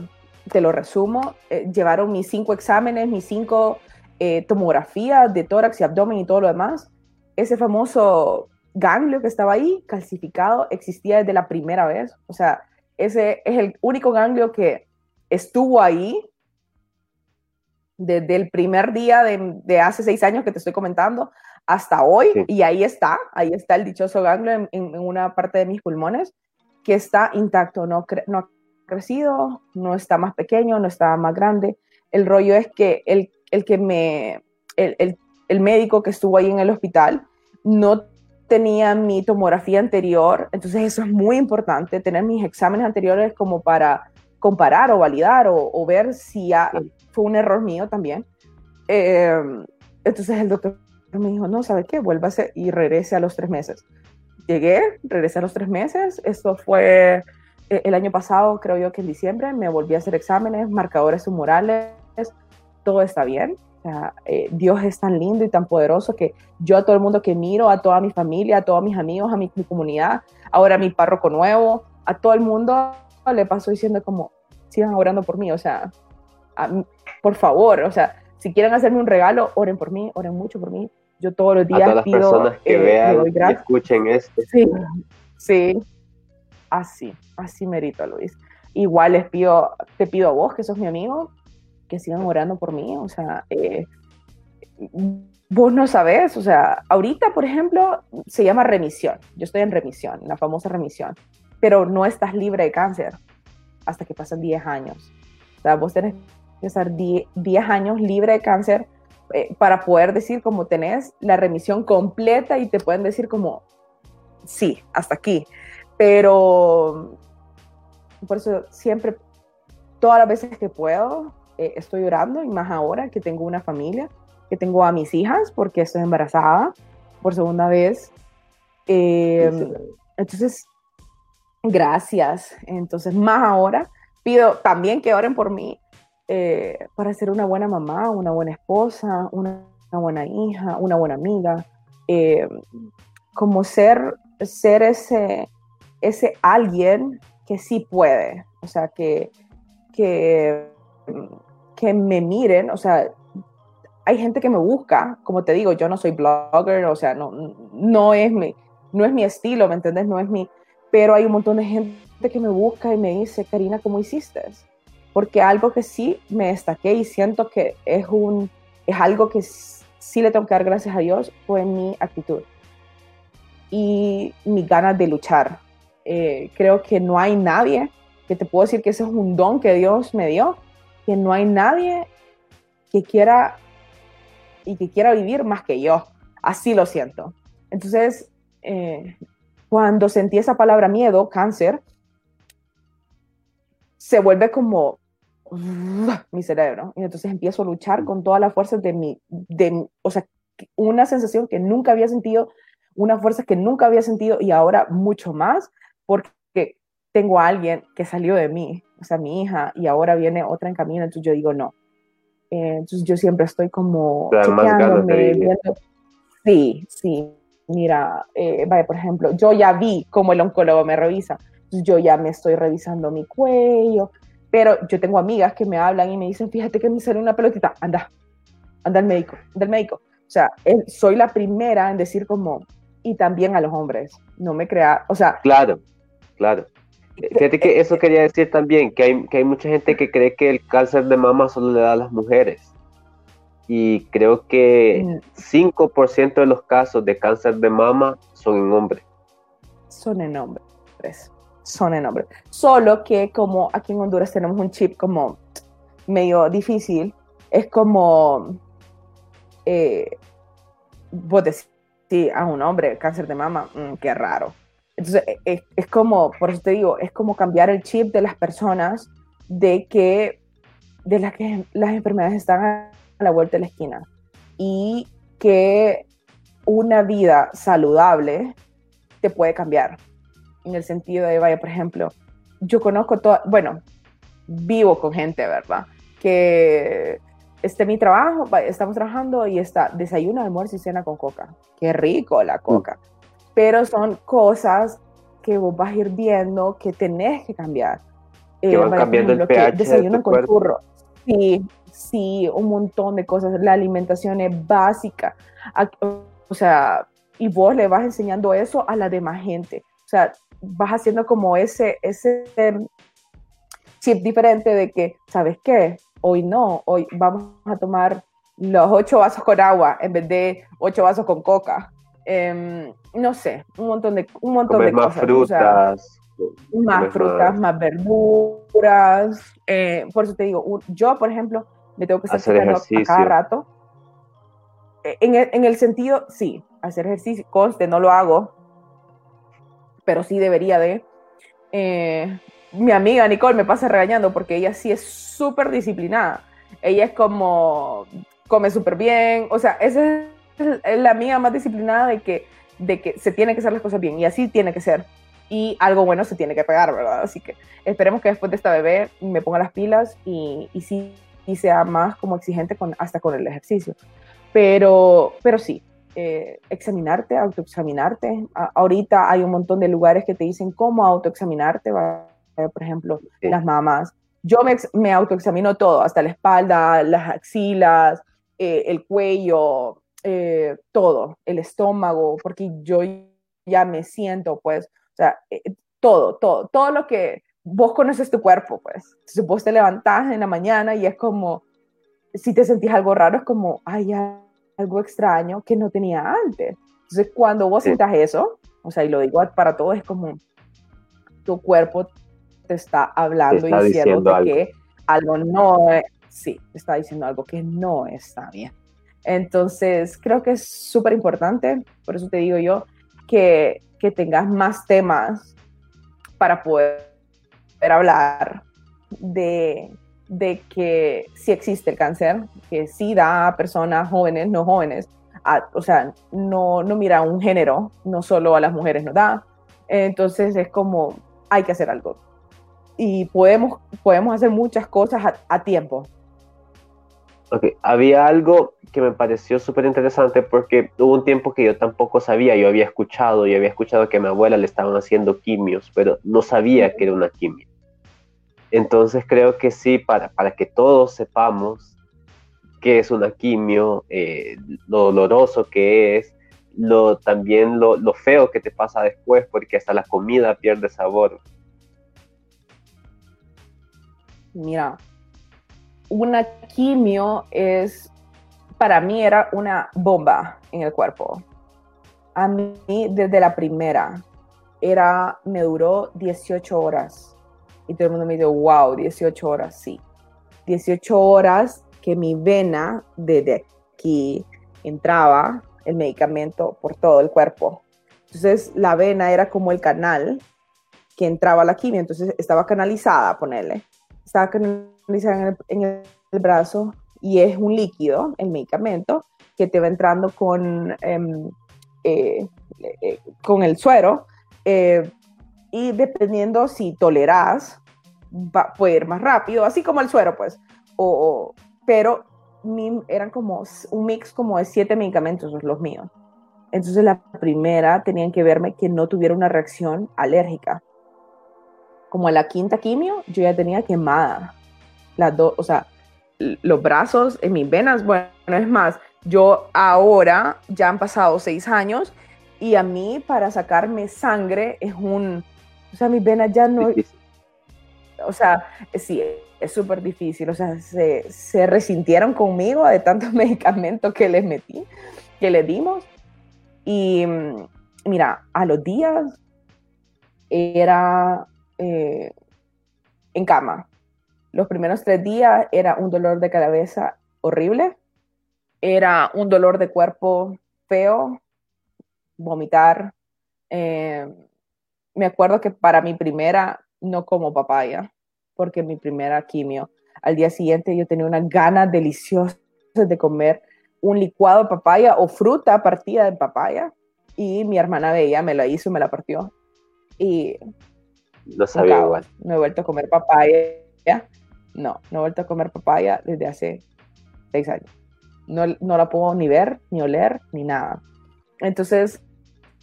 te lo resumo, eh, llevaron mis cinco exámenes, mis cinco eh, tomografías de tórax y abdomen y todo lo demás. Ese famoso ganglio que estaba ahí, calcificado, existía desde la primera vez. O sea, ese es el único ganglio que estuvo ahí desde el primer día de, hace seis años que te estoy comentando hasta hoy. Y ahí está, ahí está el dichoso ganglio en, una parte de mis pulmones que está intacto, no, no ha crecido, no está más pequeño, no está más grande. El rollo es que el, el que me, el, el, el médico que estuvo ahí en el hospital no tenía mi tomografía anterior, entonces eso es muy importante, tener mis exámenes anteriores como para comparar o validar o, ver si fue un error mío también. Em, entonces el doctor me dijo, no, ¿sabe qué? Vuélvase y regrese a los tres meses. Llegué, regresé a los tres meses, esto fue eh, el año pasado, creo yo que en diciembre, me volví a hacer exámenes, marcadores tumorales, todo está bien. Eh, Dios es tan lindo y tan poderoso que yo a todo el mundo que miro, a toda mi familia, a todos mis amigos, a mi, comunidad, ahora a mi párroco nuevo, a todo el mundo, le paso diciendo como, sigan orando por mí, o sea, por favor, o sea, si quieren hacerme un regalo, oren por mí, oren mucho por mí. Yo todos los días a todas las pido, personas que eh, vean y escuchen esto. Sí, sí, así, así merito, Luis. Igual les pido, te pido a vos, que sos mi amigo, que sigan orando por mí, o sea, eh, vos no sabés, o sea, ahorita, por ejemplo, se llama remisión, yo estoy en remisión, la famosa remisión, pero no estás libre de cáncer hasta que pasan 10 años. O sea, vos tenés que estar 10 años libre de cáncer eh, para poder decir como tenés la remisión completa y te pueden decir como, sí, hasta aquí. Pero por eso siempre, todas las veces que puedo, eh, estoy orando y más ahora que tengo una familia, que tengo a mis hijas porque estoy embarazada por segunda vez. Eh, entonces, gracias. Entonces, más ahora, pido también que oren por mí eh, para ser una buena mamá, una buena esposa, una, una buena hija, una buena amiga, eh, como ser, ser ese, ese alguien que sí puede, o sea, que, que, que me miren, o sea, hay gente que me busca, como te digo, yo no soy blogger, o sea, no, no, es, mi, no es mi estilo, ¿me entiendes? No es mi, pero hay un montón de gente que me busca y me dice, Karina, ¿cómo hiciste? Porque algo que sí me destaqué y siento que es, un, es algo que sí le tengo que dar gracias a Dios fue mi actitud y mis ganas de luchar. Eh, creo que no hay nadie que te puedo decir que ese es un don que Dios me dio, que no hay nadie que quiera y que quiera vivir más que yo. Así lo siento. Entonces, eh, cuando sentí esa palabra miedo, cáncer, se vuelve como mi cerebro. Y entonces empiezo a luchar con todas las fuerzas de mi, de, o sea, una sensación que nunca había sentido, una fuerza que nunca había sentido y ahora mucho más, porque tengo a alguien que salió de mí, o sea, mi hija, y ahora viene otra en camino, entonces yo digo, no. Eh, entonces yo siempre estoy como chequeándome, viendo. Sí, sí. Mira, eh, vaya, por ejemplo, yo ya vi cómo el oncólogo me revisa, yo ya me estoy revisando mi cuello, pero yo tengo amigas que me hablan y me dicen, fíjate que me sale una pelotita, anda, anda al médico, del médico. O sea, soy la primera en decir como, y también a los hombres, no me crea, o sea. Claro, claro. Fíjate que eso quería decir también, que hay, que hay mucha gente que cree que el cáncer de mama solo le da a las mujeres. Y creo que 5% de los casos de cáncer de mama son en hombres. Son en hombres, son en hombres. Solo que como aquí en Honduras tenemos un chip como medio difícil, es como, eh, vos decís a un hombre cáncer de mama, mmm, qué raro entonces, e, es, es, como, por eso te digo, es como cambiar el chip de las personas de que, de las que las enfermedades están a la vuelta de la esquina y que una vida saludable te puede cambiar. En el sentido de, vaya, por ejemplo, yo conozco todo, bueno, vivo con gente, ¿verdad? Que este mi trabajo, estamos trabajando y está desayuno, almuerzo y cena con coca. Qué rico la coca pero son cosas que vos vas a ir viendo que tenés que cambiar. Que eh, van cambiando ejemplo, el pH desayuno con churro. Sí, sí, un montón de cosas. La alimentación es básica. O sea, y vos le vas enseñando eso a la demás gente. O sea, vas haciendo como ese, ese chip diferente de que, ¿sabes qué? Hoy no, hoy vamos a tomar los ocho vasos con agua en vez de ocho vasos con coca. Eh, no sé, un montón de, un montón de más cosas. frutas. O sea, más frutas, más, más verduras. Eh, por eso te digo, yo, por ejemplo, me tengo que estar hacer ejercicio a cada rato. En el, en el, sentido, sí, hacer ejercicio, conste, no lo hago, pero sí debería de. Eh, mi amiga Nicole me pasa regañando porque ella sí es súper disciplinada. Ella es como, come súper bien, o sea, esa es la amiga más disciplinada de que de que se tiene que hacer las cosas bien y así tiene que ser. Y algo bueno se tiene que pegar, ¿verdad? Así que esperemos que después de esta bebé me ponga las pilas y, y sí y sea más como exigente con, hasta con el ejercicio. Pero, pero sí, eh, examinarte, autoexaminarte. A, ahorita hay un montón de lugares que te dicen cómo autoexaminarte, por ejemplo, las mamás. Yo me, me autoexamino todo, hasta la espalda, las axilas, eh, el cuello, eh, todo, el estómago, porque yo ya me siento, pues, o sea, eh, todo, todo, todo lo que vos conoces tu cuerpo, pues. Entonces vos te levantás en la mañana y es como, si te sentís algo raro, es como, hay algo extraño que no tenía antes. Entonces, cuando vos sientas eso, o sea, y lo digo para todos, es como tu cuerpo te está hablando y diciendo, que algo no es, sí, te está diciendo algo que no está bien. Entonces, creo que es súper importante, por eso te digo yo, que, que tengas más temas para poder hablar de, de que sí existe el cáncer, que sí da a personas jóvenes, no jóvenes, o sea, no, no mira un género, no solo a las mujeres nos da. Entonces es como, hay que hacer algo. Y podemos, podemos hacer muchas cosas a, tiempo. Ok, había algo que me pareció súper interesante porque hubo un tiempo que yo tampoco sabía, yo había escuchado, yo había escuchado que a mi abuela le estaban haciendo quimios, pero no sabía que era una quimio. Entonces creo que sí, para, para que todos sepamos qué es una quimio, eh, lo doloroso que es, lo, también lo, lo, feo que te pasa después, porque hasta la comida pierde sabor. Mira, una quimio es, para mí era una bomba en el cuerpo. A mí desde la primera, era, me duró 18 horas y todo el mundo me dice, wow, 18 horas, sí. 18 horas que mi vena desde aquí entraba el medicamento por todo el cuerpo. Entonces la vena era como el canal que entraba la quimio, entonces estaba canalizada, ponerle. Estaba canalizada en el, brazo y es un líquido, el medicamento, que te va entrando con, em, eh, eh, con el suero. Eh, y dependiendo si toleras, va, puede ir más rápido, así como el suero, pues. O, pero eran como un mix como de siete medicamentos los míos. Entonces la primera tenían que verme que no tuviera una reacción alérgica. Como a la quinta quimio, yo ya tenía quemada. Las dos, o sea, los brazos en mis venas, bueno, es más, yo ahora ya han pasado seis años y a mí para sacarme sangre es un, o sea, mis venas ya no... O sea, sí, es súper difícil. O sea, se, se, resintieron conmigo de tantos medicamentos que les metí, que les dimos. Y mm, mira, a los días era eh, en cama. Los primeros tres días era un dolor de cabeza horrible. Era un dolor de cuerpo feo, vomitar. Eh, me acuerdo que para mi primera no como papaya, porque mi primera quimio, al día siguiente yo tenía unas ganas deliciosas de comer un licuado de papaya o fruta partida de papaya y mi hermana veía, me la hizo, me la partió y no sabía igual. No he vuelto a comer papaya. No, no he vuelto a comer papaya desde hace seis años. No, no la puedo ni ver, ni oler, ni nada. Entonces,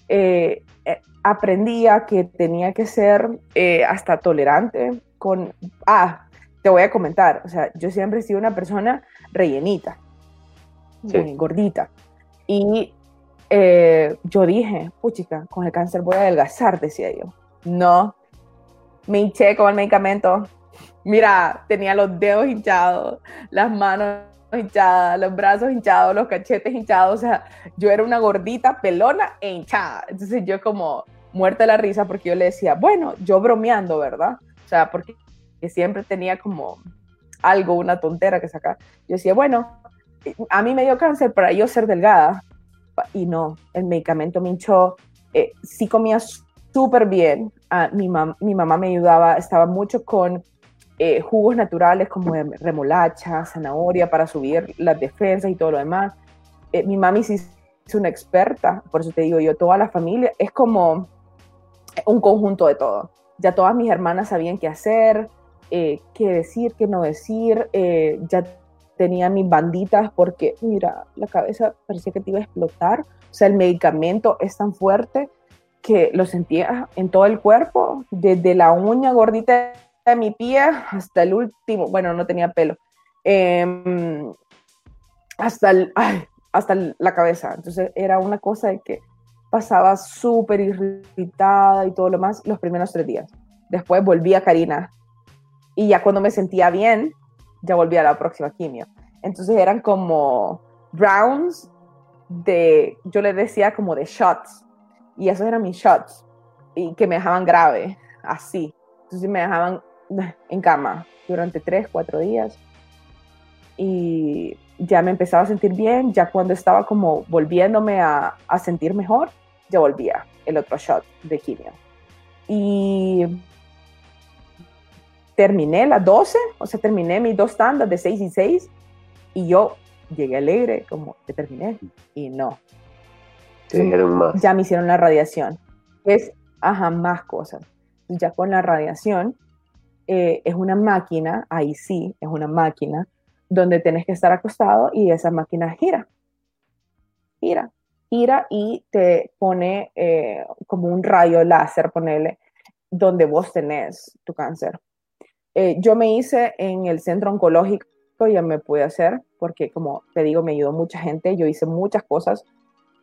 eh, eh, aprendía que tenía que ser eh, hasta tolerante con... Ah, te voy a comentar, o sea, yo siempre he sido una persona rellenita, gordita. Y yo dije, puchica, con el cáncer voy a adelgazar, decía yo. No, me hinché con el medicamento. Mira, tenía los dedos hinchados, las manos hinchadas, los brazos hinchados, los cachetes hinchados, o sea, yo era una gordita, pelona e hinchada. Entonces yo como muerta de la risa porque yo le decía, bueno, yo bromeando, ¿verdad? O sea, porque siempre tenía como algo, una tontera que sacar. Yo decía, bueno, a mí me dio cáncer para yo ser delgada. Y no, el medicamento me hinchó. Eh, sí comía súper bien. Ah, mi, mi mamá me ayudaba, estaba mucho con eh, jugos naturales como remolacha, zanahoria para subir las defensas y todo lo demás. Eh, mi mami sí es una experta, por eso te digo yo, toda la familia es como un conjunto de todo. Ya todas mis hermanas sabían qué hacer, eh, qué decir, qué no decir, ya tenía mis banditas porque, mira, la cabeza parecía que te iba a explotar, o sea, el medicamento es tan fuerte que lo sentía en todo el cuerpo, desde la uña gordita de mi pie hasta el último, bueno, no tenía pelo, em, hasta, hasta la cabeza. Entonces era una cosa de que pasaba súper irritada y todo lo más los primeros tres días. Después volví a Karina y ya cuando me sentía bien, ya volví a la próxima quimio. Entonces eran como rounds de, yo le decía como de shots, y esos eran mis shots, y que me dejaban grave, así. Entonces me dejaban en cama durante tres, cuatro días, y ya me empezaba a sentir bien, ya cuando estaba como volviéndome a, a sentir mejor, ya volvía el otro shot de quimio. Y terminé las 12, o sea, terminé mis dos tandas de 6 y 6 y yo llegué alegre, como que terminé, y no. Más. Ya me hicieron la radiación. Es, ajá, más cosas. Ya con la radiación, eh, es una máquina, ahí sí, es una máquina, donde tenés que estar acostado y esa máquina gira. Gira, gira y te pone eh, como un rayo láser, ponele, donde vos tenés tu cáncer. Eh, yo me hice en el centro oncológico, ya me pude hacer, porque como te digo, me ayudó mucha gente, yo hice muchas cosas.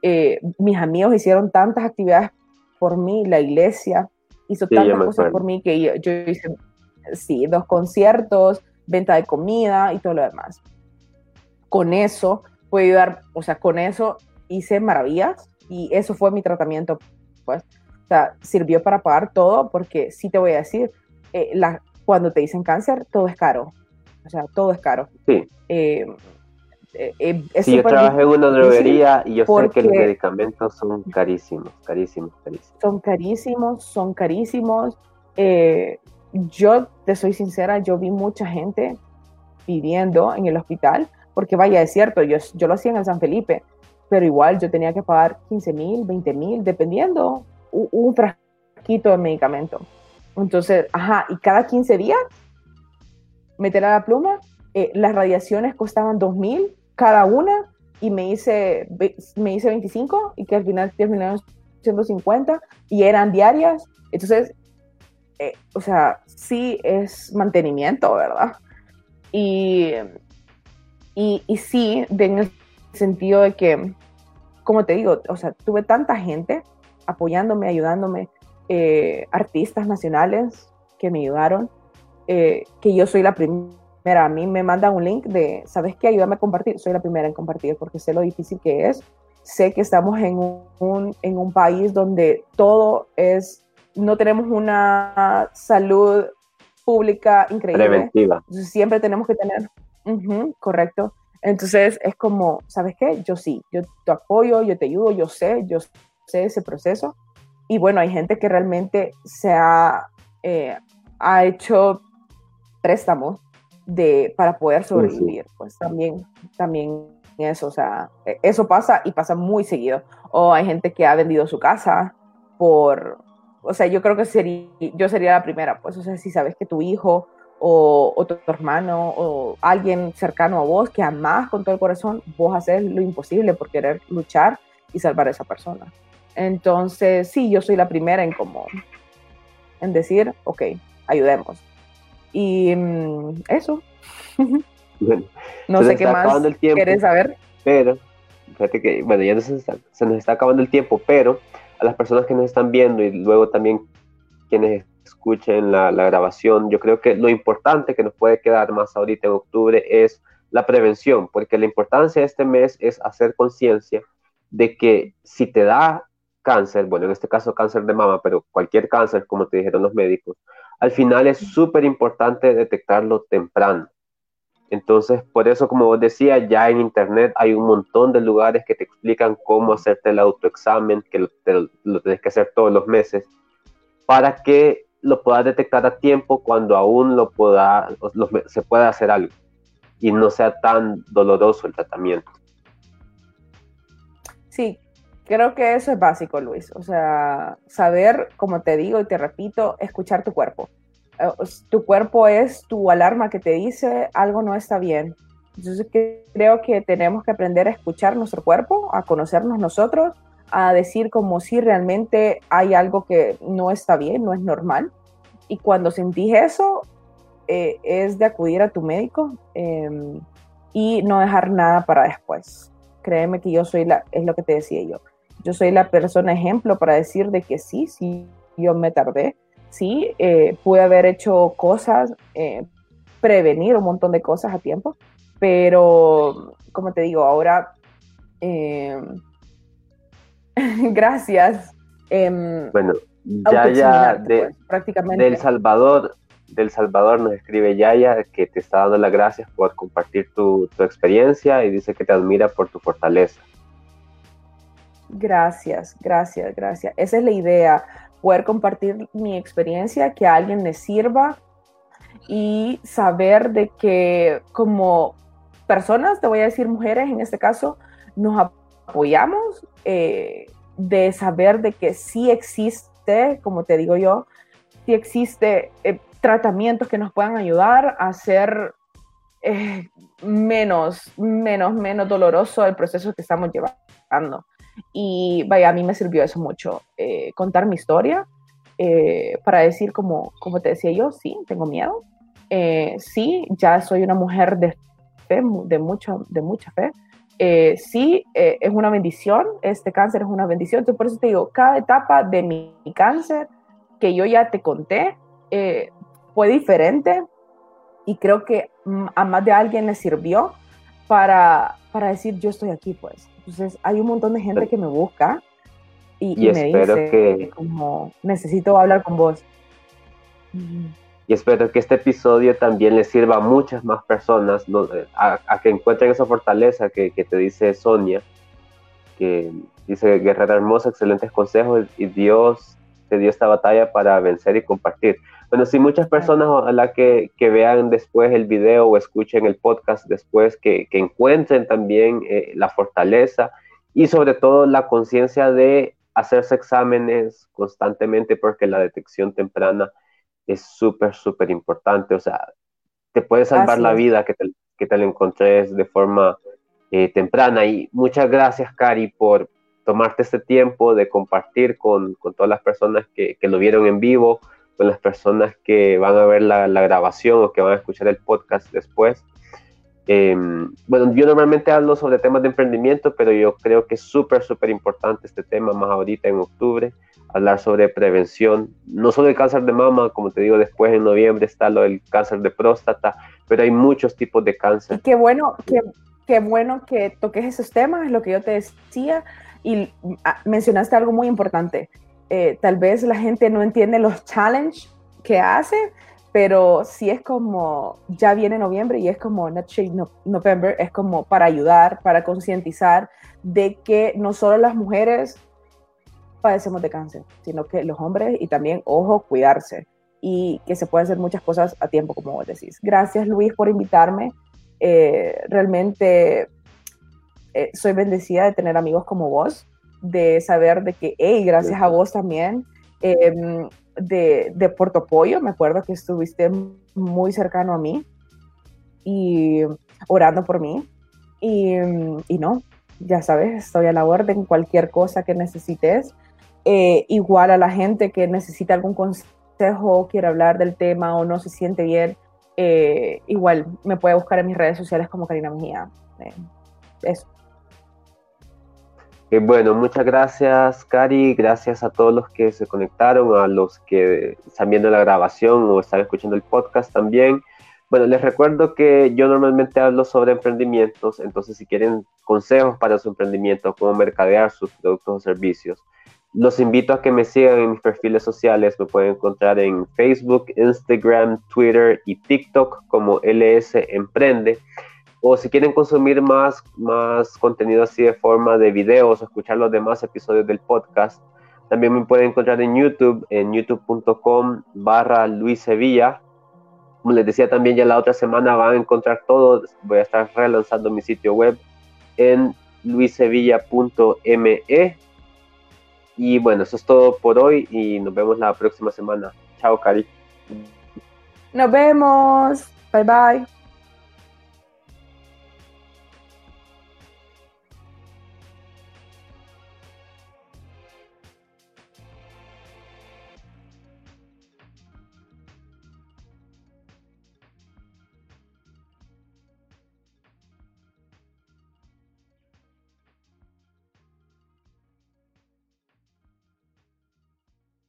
Eh, mis amigos hicieron tantas actividades por mí, la iglesia hizo tantas cosas por mí que yo, hice, sí, dos conciertos, venta de comida y todo lo demás. Con eso pude ayudar, o sea, con eso hice maravillas y eso fue mi tratamiento, pues. O sea, sirvió para pagar todo porque sí te voy a decir, eh, la, cuando te dicen cáncer, todo es caro. O sea, todo es caro. Sí. Eh, eh, eh sí, yo trabajé en una droguería y yo sé que los medicamentos son carísimos, carísimos, carísimos. Son carísimos, son carísimos. Eh, yo te soy sincera, yo vi mucha gente viviendo en el hospital, porque vaya, es cierto, yo, yo lo hacía en el San Felipe, pero igual yo tenía que pagar 15 mil, 20 mil, dependiendo, un, un frasquito de medicamento. Entonces, ajá, y cada 15 días, meter a la pluma, eh, las radiaciones costaban 2.000 cada una y me hice, me hice 25 y que al final terminaron siendo 50 y eran diarias. Entonces, eh, o sea, sí es mantenimiento, ¿verdad? Y, y, y sí, en el sentido de que, como te digo, o sea, tuve tanta gente apoyándome, ayudándome, eh, artistas nacionales que me ayudaron, eh, que yo soy la primera. A mí me mandan un link de, ¿sabes qué? Ayúdame a compartir. Soy la primera en compartir porque sé lo difícil que es. Sé que estamos en un, en un país donde todo es, no tenemos una salud pública increíble. Preventiva. siempre tenemos que tener, correcto. Entonces es como, ¿sabes qué? Yo sí, yo te apoyo, yo te ayudo, yo sé, yo sé ese proceso y bueno, hay gente que realmente se ha, eh, ha hecho préstamos de, para poder sobrevivir. Pues también, también eso, o sea, e, eso pasa y pasa muy seguido. O hay gente que ha vendido su casa por, o sea, yo creo que sería, yo sería la primera, pues, o sea, si sabes que tu hijo o, o, tu hermano o alguien cercano a vos que amás con todo el corazón, vos haces lo imposible por querer luchar y salvar a esa persona. Entonces, sí, yo soy la primera en como, en decir, ok, ayudemos. Y mm, eso. no sé qué más quieres saber. Pero, fíjate que, bueno, ya se, se nos está acabando el tiempo, pero a las personas que nos están viendo y luego también quienes escuchen la, la, grabación, yo creo que lo importante que nos puede quedar más ahorita en octubre es la prevención, porque la importancia de este mes es hacer conciencia de que si te da cáncer, bueno, en este caso cáncer de mama, pero cualquier cáncer, como te dijeron los médicos, al final es súper importante detectarlo temprano. Entonces, por eso, como vos decías, ya en Internet hay un montón de lugares que te explican cómo hacerte el autoexamen, que lo, lo tienes que hacer todos los meses, para que lo puedas detectar a tiempo cuando aún lo pueda, se pueda hacer algo y no sea tan doloroso el tratamiento. Sí, Creo que eso es básico, Luis. O sea, saber, como te digo y te repito, escuchar tu cuerpo. Eh, tu cuerpo es tu alarma que te dice algo no está bien. Entonces creo que tenemos que aprender a escuchar nuestro cuerpo, a conocernos nosotros, a decir como si realmente hay algo que no está bien, no es normal. Y cuando sentís eso, eh, es de acudir a tu médico em, y no dejar nada para después. Créeme que yo soy la, es lo que te decía yo, yo soy la persona ejemplo para decir de que sí, sí, yo me tardé, sí, eh, pude haber hecho cosas, eh, prevenir un montón de cosas a tiempo, pero como te digo, ahora, em, gracias. Em, bueno, ya de, pues, prácticamente. del Salvador, del Salvador nos escribe Yaya que te está dando las gracias por compartir tu, tu experiencia y dice que te admira por tu fortaleza. Gracias, gracias, gracias. Esa es la idea, poder compartir mi experiencia, que a alguien le sirva y saber de que como personas, te voy a decir mujeres en este caso, nos apoyamos, eh, de saber de que sí existe, como te digo yo, sí existe eh, tratamientos que nos puedan ayudar a ser eh, menos, menos, menos doloroso el proceso que estamos llevando. Y vaya, a mí me sirvió eso mucho, eh, contar mi historia eh, para decir, como, como te decía yo, sí, tengo miedo, eh, sí, ya soy una mujer de fe, de, mucho, de mucha fe, sí, es una bendición, este cáncer es una bendición, entonces por eso te digo, cada etapa de mi cáncer que yo ya te conté fue diferente. Y creo que mm, a más de alguien le sirvió para, para decir, yo estoy aquí, pues. Entonces, hay un montón de gente que me busca y, me dice, que, como, necesito hablar con vos. Y espero que este episodio también le sirva a muchas más personas a, que encuentren esa fortaleza que, que, te dice Sonia, que dice, guerrera hermosa, excelentes consejos y Dios te dio esta batalla para vencer y compartir. Bueno, si muchas personas, ojalá que, que vean después el video o escuchen el podcast después, que, que encuentren también eh, la fortaleza y sobre todo la conciencia de hacerse exámenes constantemente porque la detección temprana es súper, súper importante. O sea, te puede salvar la vida que te, que te la encontres de forma eh, temprana. Y muchas gracias, Cari, por tomarte este tiempo de compartir con, con todas las personas que, que lo vieron en vivo con las personas que van a ver la, grabación o que van a escuchar el podcast después. Em, bueno, yo normalmente hablo sobre temas de emprendimiento, pero yo creo que es súper, súper importante este tema, más ahorita en octubre, hablar sobre prevención, no solo el cáncer de mama, como te digo, después en noviembre está lo del cáncer de próstata, pero hay muchos tipos de cáncer. Y qué bueno, qué, qué bueno que toques esos temas, es lo que yo te decía, y ah, mencionaste algo muy importante, eh, tal vez la gente no entiende los challenges que hace, pero si es como, ya viene noviembre y es como Not no, November, es como para ayudar, para concientizar de que no solo las mujeres padecemos de cáncer, sino que los hombres y también, ojo, cuidarse y que se pueden hacer muchas cosas a tiempo, como vos decís. Gracias Luis por invitarme. Eh, realmente eh, soy bendecida de tener amigos como vos de saber de que, hey, gracias a vos también, em, de, de Puerto Pollo, me acuerdo que estuviste muy cercano a mí y orando por mí. Y, y no, ya sabes, estoy a la orden, cualquier cosa que necesites. Eh, igual a la gente que necesita algún consejo, quiere hablar del tema o no se siente bien, eh, igual me puede buscar en mis redes sociales como Karina Mejía. Eh, eso. Eh, bueno, muchas gracias, Cari. Gracias a todos los que se conectaron, a los que están viendo la grabación o están escuchando el podcast también. Bueno, les recuerdo que yo normalmente hablo sobre emprendimientos, entonces si quieren consejos para su emprendimiento, cómo mercadear sus productos o servicios, los invito a que me sigan en mis perfiles sociales. Me pueden encontrar en Facebook, Instagram, Twitter y TikTok como LS Emprende o si quieren consumir más, más contenido así de forma de videos o escuchar los demás episodios del podcast, también me pueden encontrar en YouTube, en youtube.com barra Luis Sevilla. Como les decía también, ya la otra semana van a encontrar todo. Voy a estar relanzando mi sitio web en luisevilla.me. Y bueno, eso es todo por hoy y nos vemos la próxima semana. Chao, Cari. Nos vemos. Bye bye.